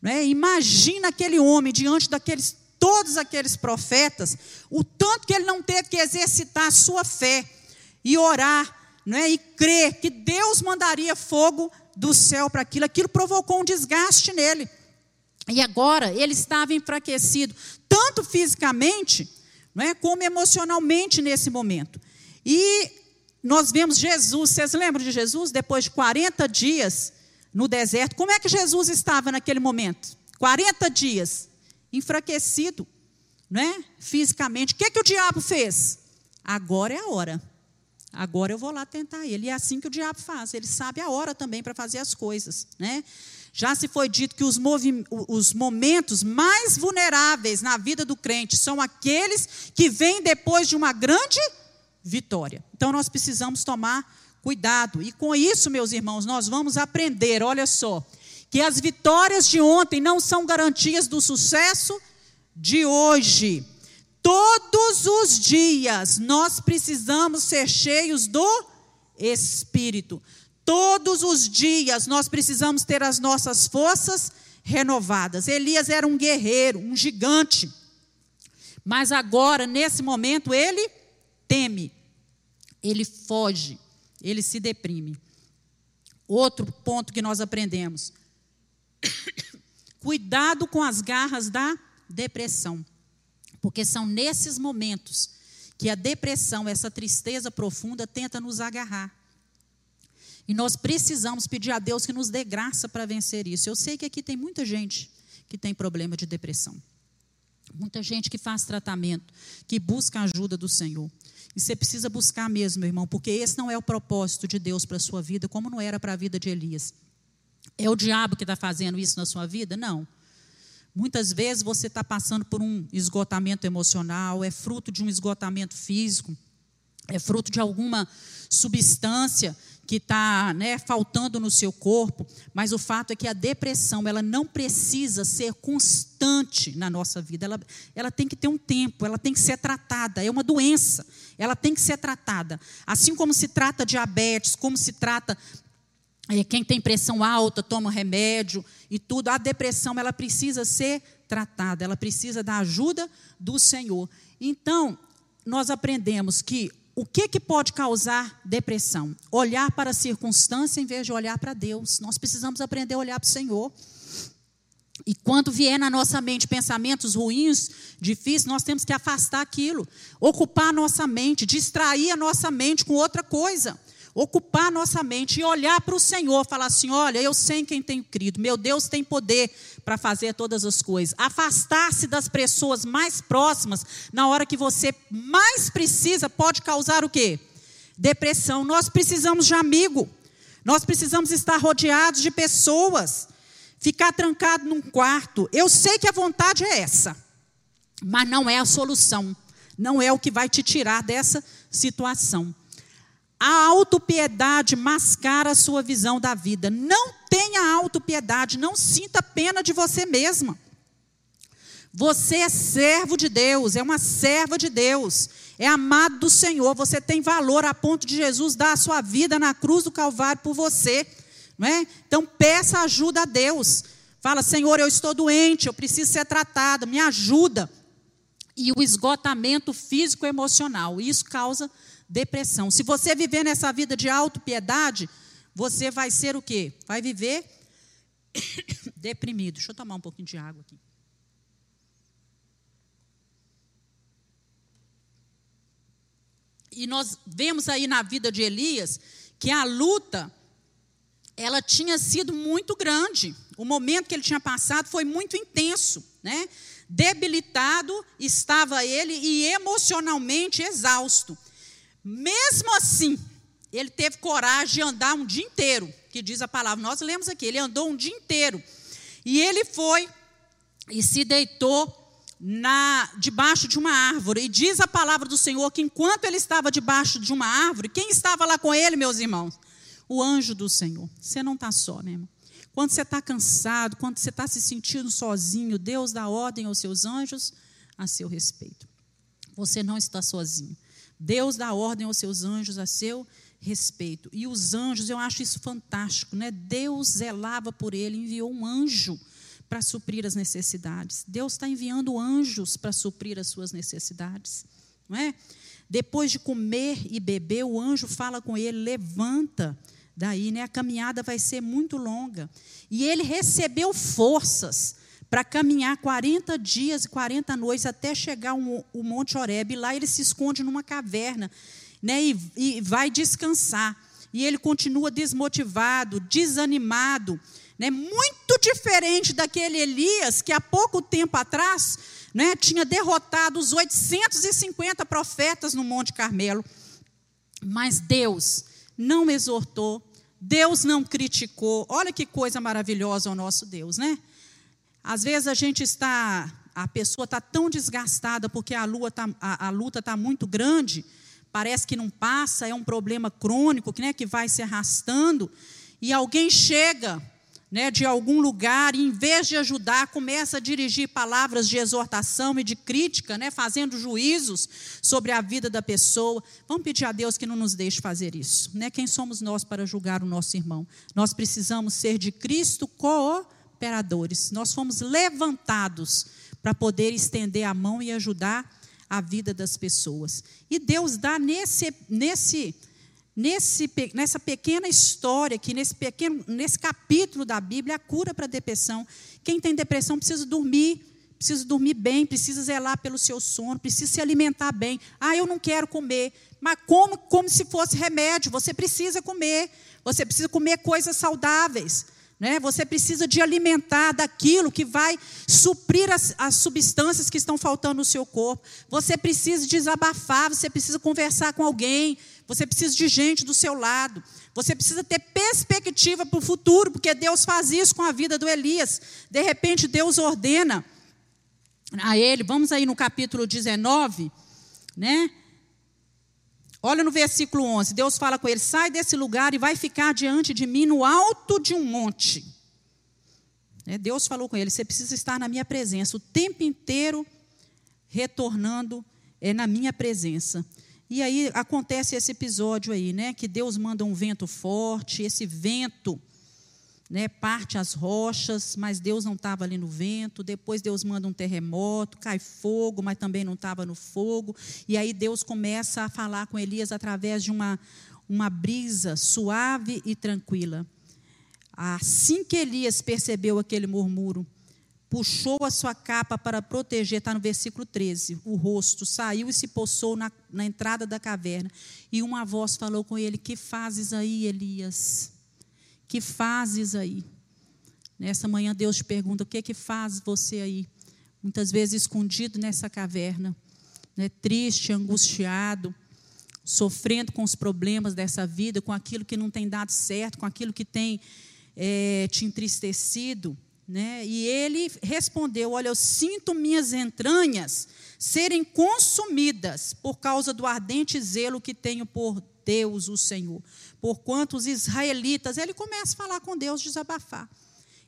Não é? Imagina aquele homem diante daqueles todos aqueles profetas, o tanto que ele não teve que exercitar a sua fé e orar, não é? E crer que Deus mandaria fogo do céu para aquilo, aquilo provocou um desgaste nele. E agora ele estava enfraquecido, tanto fisicamente, não é, como emocionalmente nesse momento. E nós vemos Jesus, vocês lembram de Jesus? Depois de 40 dias no deserto, como é que Jesus estava naquele momento? 40 dias, enfraquecido, não é? Fisicamente. O que, que o diabo fez? Agora é a hora. Agora eu vou lá tentar ele. E é assim que o diabo faz. Ele sabe a hora também para fazer as coisas. Né? Já se foi dito que os, os, momentos mais vulneráveis na vida do crente são aqueles que vêm depois de uma grande vitória. Então nós precisamos tomar cuidado. E com isso, meus irmãos, nós vamos aprender, olha só, que as vitórias de ontem não são garantias do sucesso de hoje. Todos os dias nós precisamos ser cheios do Espírito. Todos os dias nós precisamos ter as nossas forças renovadas. Elias era um guerreiro, um gigante. Mas agora, nesse momento, ele teme, ele foge, ele se deprime. Outro ponto que nós aprendemos: cuidado com as garras da depressão. Porque são nesses momentos que a depressão, essa tristeza profunda, tenta nos agarrar. E nós precisamos pedir a Deus que nos dê graça para vencer isso. Eu sei que aqui tem muita gente que tem problema de depressão. Muita gente que faz tratamento, que busca a ajuda do Senhor. E você precisa buscar mesmo, meu irmão, porque esse não é o propósito de Deus para a sua vida, como não era para a vida de Elias. É o diabo que está fazendo isso na sua vida? Não. Muitas vezes você está passando por um esgotamento emocional, é fruto de um esgotamento físico, é fruto de alguma substância que está né, faltando no seu corpo, mas o fato é que a depressão ela não precisa ser constante na nossa vida, ela, ela tem que ter um tempo, ela tem que ser tratada, é uma doença, ela tem que ser tratada. Assim como se trata diabetes, como se trata quem tem pressão alta, toma remédio e tudo, a depressão ela precisa ser tratada, ela precisa da ajuda do Senhor. Então, nós aprendemos que o que, que pode causar depressão? Olhar para a circunstância em vez de olhar para Deus. Nós precisamos aprender a olhar para o Senhor. E quando vier na nossa mente pensamentos ruins, difíceis, nós temos que afastar aquilo, ocupar a nossa mente, distrair a nossa mente com outra coisa ocupar nossa mente e olhar para o Senhor, falar assim: olha, eu sei em quem tenho crido, meu Deus tem poder para fazer todas as coisas. Afastar-se das pessoas mais próximas, na hora que você mais precisa, pode causar o quê? Depressão. Nós precisamos de amigo, nós precisamos estar rodeados de pessoas, ficar trancado num quarto. Eu sei que a vontade é essa, mas não é a solução, não é o que vai te tirar dessa situação. A autopiedade mascara a sua visão da vida. Não tenha autopiedade, não sinta pena de você mesma. Você é servo de Deus, é uma serva de Deus, é amado do Senhor, você tem valor a ponto de Jesus dar a sua vida na cruz do Calvário por você. Não é? Então peça ajuda a Deus. Fala, Senhor, eu estou doente, eu preciso ser tratada, me ajuda. E o esgotamento físico e emocional, isso causa depressão. Se você viver nessa vida de autopiedade, você vai ser o quê? Vai viver deprimido. Deixa eu tomar um pouquinho de água aqui. E nós vemos aí na vida de Elias que a luta ela tinha sido muito grande. O momento que ele tinha passado foi muito intenso, né? Debilitado estava ele e emocionalmente exausto. Mesmo assim, ele teve coragem de andar um dia inteiro, que diz a palavra. Nós lemos aqui, ele andou um dia inteiro. E ele foi e se deitou na debaixo de uma árvore. E diz a palavra do Senhor que enquanto ele estava debaixo de uma árvore, quem estava lá com ele, meus irmãos? O anjo do Senhor. Você não está só, meu irmão. Quando você está cansado, quando você está se sentindo sozinho, Deus dá ordem aos seus anjos a seu respeito. Você não está sozinho. Deus dá ordem aos seus anjos a seu respeito. E os anjos, eu acho isso fantástico, né? Deus zelava por ele, enviou um anjo para suprir as necessidades. Deus está enviando anjos para suprir as suas necessidades, não é? Depois de comer e beber, o anjo fala com ele: levanta daí, né? A caminhada vai ser muito longa. E ele recebeu forças para caminhar 40 dias e 40 noites até chegar o Monte Horebe. Lá ele se esconde numa caverna né, e, e vai descansar. E ele continua desmotivado, desanimado, né, muito diferente daquele Elias que há pouco tempo atrás né, tinha derrotado os 850 profetas no Monte Carmelo. Mas Deus não exortou, Deus não criticou. Olha que coisa maravilhosa o nosso Deus, né? Às vezes a gente está, a pessoa está tão desgastada porque a, tá, a, a luta está muito grande, parece que não passa, é um problema crônico que, né, que vai se arrastando, e alguém chega né, de algum lugar e, em vez de ajudar, começa a dirigir palavras de exortação e de crítica, né, fazendo juízos sobre a vida da pessoa. Vamos pedir a Deus que não nos deixe fazer isso. Né? Quem somos nós para julgar o nosso irmão? Nós precisamos ser de Cristo cooperadores operadores. Nós fomos levantados para poder estender a mão e ajudar a vida das pessoas. E Deus dá nesse, nesse, nesse, nessa pequena história aqui, nesse, pequeno, nesse capítulo da Bíblia, a cura para a depressão. Quem tem depressão precisa dormir, precisa dormir bem, precisa zelar pelo seu sono, precisa se alimentar bem. Ah, eu não quero comer. Mas como, como se fosse remédio, você precisa comer. Você precisa comer coisas saudáveis. Né? Você precisa de alimentar daquilo que vai suprir as, as, substâncias que estão faltando no seu corpo. Você precisa desabafar, você precisa conversar com alguém, você precisa de gente do seu lado. Você precisa ter perspectiva para o futuro, porque Deus faz isso com a vida do Elias. De repente, Deus ordena a ele, vamos aí no capítulo 19, né? Olha no versículo 11: Deus fala com ele: sai desse lugar e vai ficar diante de mim no alto de um monte. É, Deus falou com ele: você precisa estar na minha presença o tempo inteiro, retornando é, na minha presença. E aí acontece esse episódio aí, né? Que Deus manda um vento forte, esse vento né, parte as rochas, mas Deus não estava ali no vento. Depois Deus manda um terremoto, cai fogo, mas também não estava no fogo. E aí Deus começa a falar com Elias através de uma, uma brisa suave e tranquila. Assim que Elias percebeu aquele murmúrio, puxou a sua capa para proteger, está no versículo 13, o rosto, saiu e se poçou na, na entrada da caverna. E uma voz falou com ele: Que fazes aí, Elias? Que fazes aí? Nessa manhã Deus te pergunta: o que é que faz você aí? Muitas vezes escondido nessa caverna, né, triste, angustiado, sofrendo com os problemas dessa vida, com aquilo que não tem dado certo, com aquilo que tem é, te entristecido. Né? E ele respondeu: Olha, eu sinto minhas entranhas serem consumidas por causa do ardente zelo que tenho por Deus, o Senhor. Porquanto os israelitas, ele começa a falar com Deus, desabafar.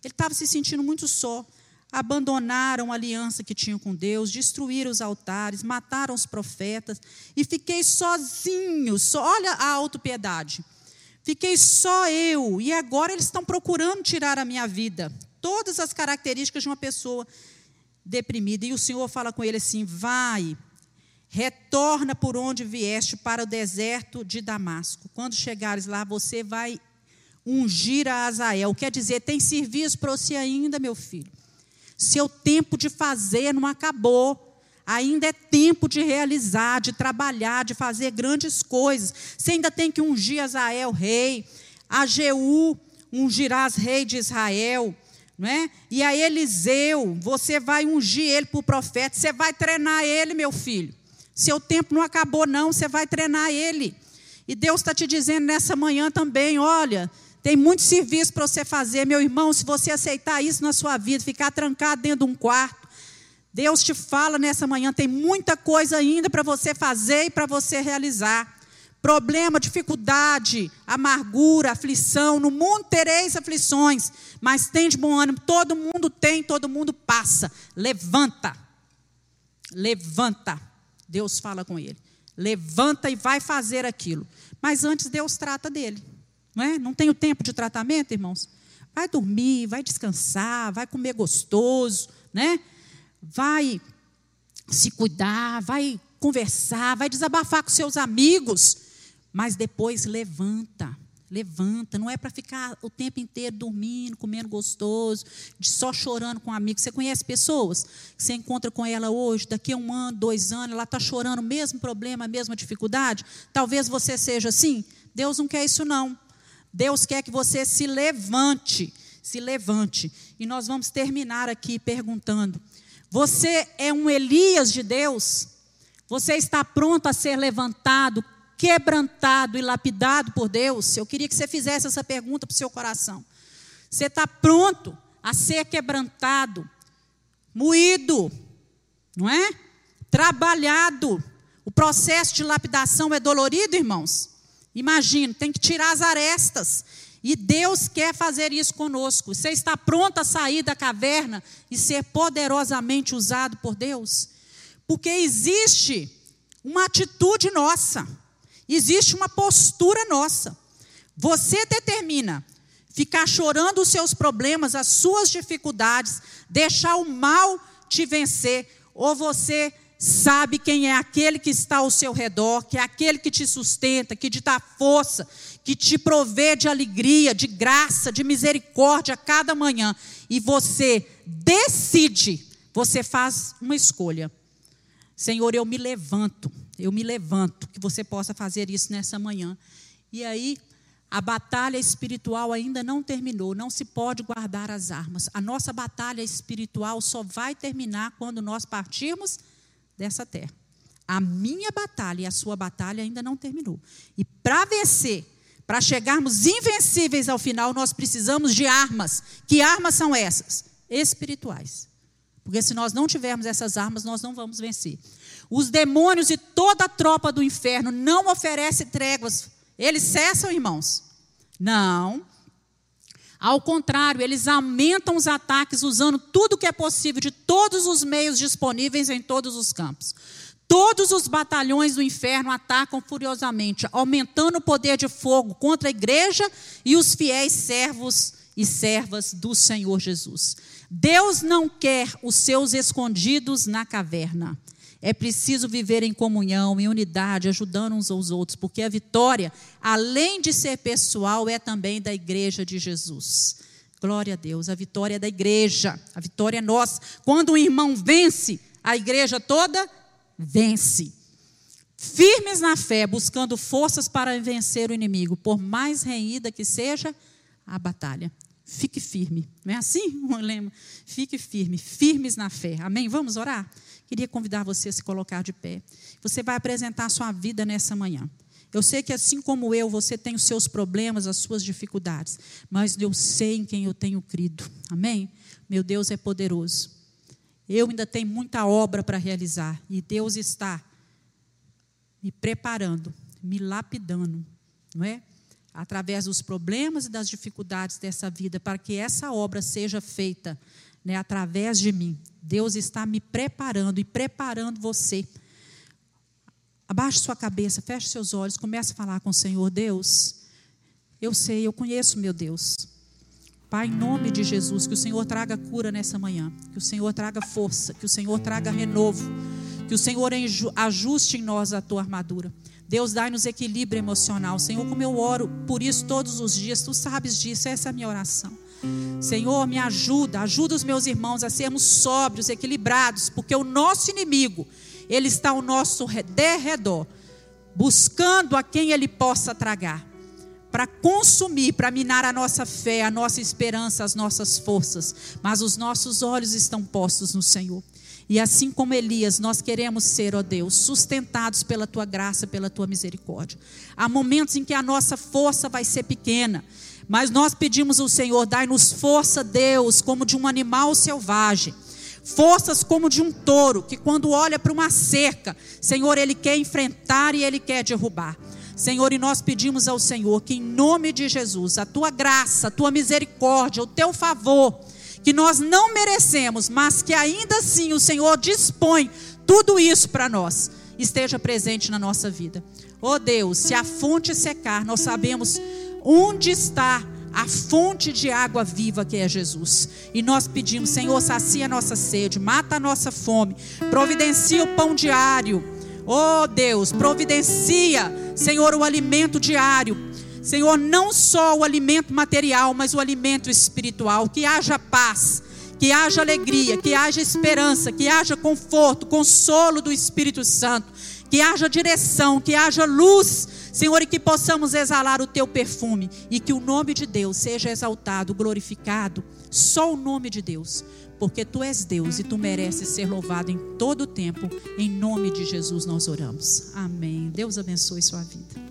Ele estava se sentindo muito só. Abandonaram a aliança que tinham com Deus, destruíram os altares, mataram os profetas, e fiquei sozinho. Só, olha a autopiedade. Fiquei só eu, e agora eles estão procurando tirar a minha vida. Todas as características de uma pessoa deprimida. E o Senhor fala com ele assim: vai, Retorna por onde vieste para o deserto de Damasco. Quando chegares lá, você vai ungir a Azael. Quer dizer, tem serviço para você ainda, meu filho. Seu tempo de fazer não acabou. Ainda é tempo de realizar, de trabalhar, de fazer grandes coisas. Você ainda tem que ungir Azael, rei. A Jeú ungirás rei de Israel. Não é? E a Eliseu, você vai ungir ele para o profeta. Você vai treinar ele, meu filho. Seu tempo não acabou, não, você vai treinar ele. E Deus está te dizendo nessa manhã também: olha, tem muito serviço para você fazer, meu irmão. Se você aceitar isso na sua vida, ficar trancado dentro de um quarto, Deus te fala nessa manhã: tem muita coisa ainda para você fazer e para você realizar. Problema, dificuldade, amargura, aflição. No mundo tereis aflições, mas tem de bom ânimo. Todo mundo tem, todo mundo passa. Levanta. Levanta. Deus fala com ele. Levanta e vai fazer aquilo. Mas antes Deus trata dele. Não é? Não tem o tempo de tratamento, irmãos? Vai dormir, vai descansar, vai comer gostoso, né? Vai se cuidar, vai conversar, vai desabafar com seus amigos, mas depois levanta. Levanta, não é para ficar o tempo inteiro dormindo, comendo gostoso, só chorando com amigos. Você conhece pessoas que você encontra com ela hoje, daqui a um ano, dois anos, ela está chorando o mesmo problema, a mesma dificuldade? Talvez você seja assim. Deus não quer isso, não. Deus quer que você se levante, se levante. E nós vamos terminar aqui perguntando: você é um Elias de Deus? Você está pronto a ser levantado quebrantado e lapidado por Deus? Eu queria que você fizesse essa pergunta para o seu coração. Você está pronto a ser quebrantado, moído, não é? Trabalhado. O processo de lapidação é dolorido, irmãos? Imagina, tem que tirar as arestas. E Deus quer fazer isso conosco. Você está pronto a sair da caverna e ser poderosamente usado por Deus? Porque existe uma atitude nossa. Existe uma postura nossa. Você determina ficar chorando os seus problemas, as suas dificuldades, deixar o mal te vencer, ou você sabe quem é aquele que está ao seu redor, que é aquele que te sustenta, que te dá força, que te provê de alegria, de graça, de misericórdia a cada manhã, e você decide, você faz uma escolha. Senhor, eu me levanto eu me levanto, que você possa fazer isso nessa manhã. E aí, a batalha espiritual ainda não terminou, não se pode guardar as armas. A nossa batalha espiritual só vai terminar quando nós partirmos dessa terra. A minha batalha e a sua batalha ainda não terminou. E para vencer, para chegarmos invencíveis ao final, nós precisamos de armas. Que armas são essas? Espirituais. Porque se nós não tivermos essas armas, nós não vamos vencer. Os demônios e toda a tropa do inferno não oferecem tréguas. Eles cessam, irmãos? Não. Ao contrário, eles aumentam os ataques usando tudo que é possível, de todos os meios disponíveis em todos os campos. Todos os batalhões do inferno atacam furiosamente, aumentando o poder de fogo contra a igreja e os fiéis servos e servas do Senhor Jesus. Deus não quer os seus escondidos na caverna. É preciso viver em comunhão, em unidade, ajudando uns aos outros, porque a vitória, além de ser pessoal, é também da igreja de Jesus. Glória a Deus, a vitória é da igreja, a vitória é nossa. Quando um irmão vence, a igreja toda vence. Firmes na fé, buscando forças para vencer o inimigo, por mais reída que seja a batalha. Fique firme. Não é assim o lema? Fique firme, firmes na fé. Amém? Vamos orar? Queria convidar você a se colocar de pé. Você vai apresentar a sua vida nessa manhã. Eu sei que assim como eu, você tem os seus problemas, as suas dificuldades, mas eu sei em quem eu tenho crido. Amém? Meu Deus é poderoso. Eu ainda tenho muita obra para realizar e Deus está me preparando, me lapidando, não é? através dos problemas e das dificuldades dessa vida, para que essa obra seja feita né, através de mim. Deus está me preparando e preparando você. Abaixe sua cabeça, feche seus olhos, comece a falar com o Senhor. Deus, eu sei, eu conheço meu Deus. Pai, em nome de Jesus, que o Senhor traga cura nessa manhã, que o Senhor traga força, que o Senhor traga renovo, que o Senhor ajuste em nós a tua armadura. Deus, dai-nos equilíbrio emocional. Senhor, como eu oro por isso todos os dias, tu sabes disso, essa é a minha oração. Senhor, me ajuda, ajuda os meus irmãos a sermos sóbrios, equilibrados, porque o nosso inimigo, ele está ao nosso derredor, buscando a quem ele possa tragar, para consumir, para minar a nossa fé, a nossa esperança, as nossas forças. Mas os nossos olhos estão postos no Senhor. E assim como Elias, nós queremos ser, ó Deus, sustentados pela tua graça, pela tua misericórdia. Há momentos em que a nossa força vai ser pequena, mas nós pedimos ao Senhor, dai-nos força, Deus, como de um animal selvagem. Forças como de um touro, que quando olha para uma cerca, Senhor, ele quer enfrentar e ele quer derrubar. Senhor, e nós pedimos ao Senhor que, em nome de Jesus, a tua graça, a tua misericórdia, o teu favor, que nós não merecemos, mas que ainda assim o Senhor dispõe tudo isso para nós, esteja presente na nossa vida. Oh Deus, se a fonte secar, nós sabemos onde está a fonte de água viva que é Jesus. E nós pedimos, Senhor, sacia a nossa sede, mata a nossa fome, providencia o pão diário. Oh Deus, providencia, Senhor, o alimento diário Senhor, não só o alimento material, mas o alimento espiritual. Que haja paz, que haja alegria, que haja esperança, que haja conforto, consolo do Espírito Santo, que haja direção, que haja luz, Senhor, e que possamos exalar o teu perfume e que o nome de Deus seja exaltado, glorificado, só o nome de Deus, porque tu és Deus e tu mereces ser louvado em todo o tempo. Em nome de Jesus nós oramos. Amém. Deus abençoe sua vida.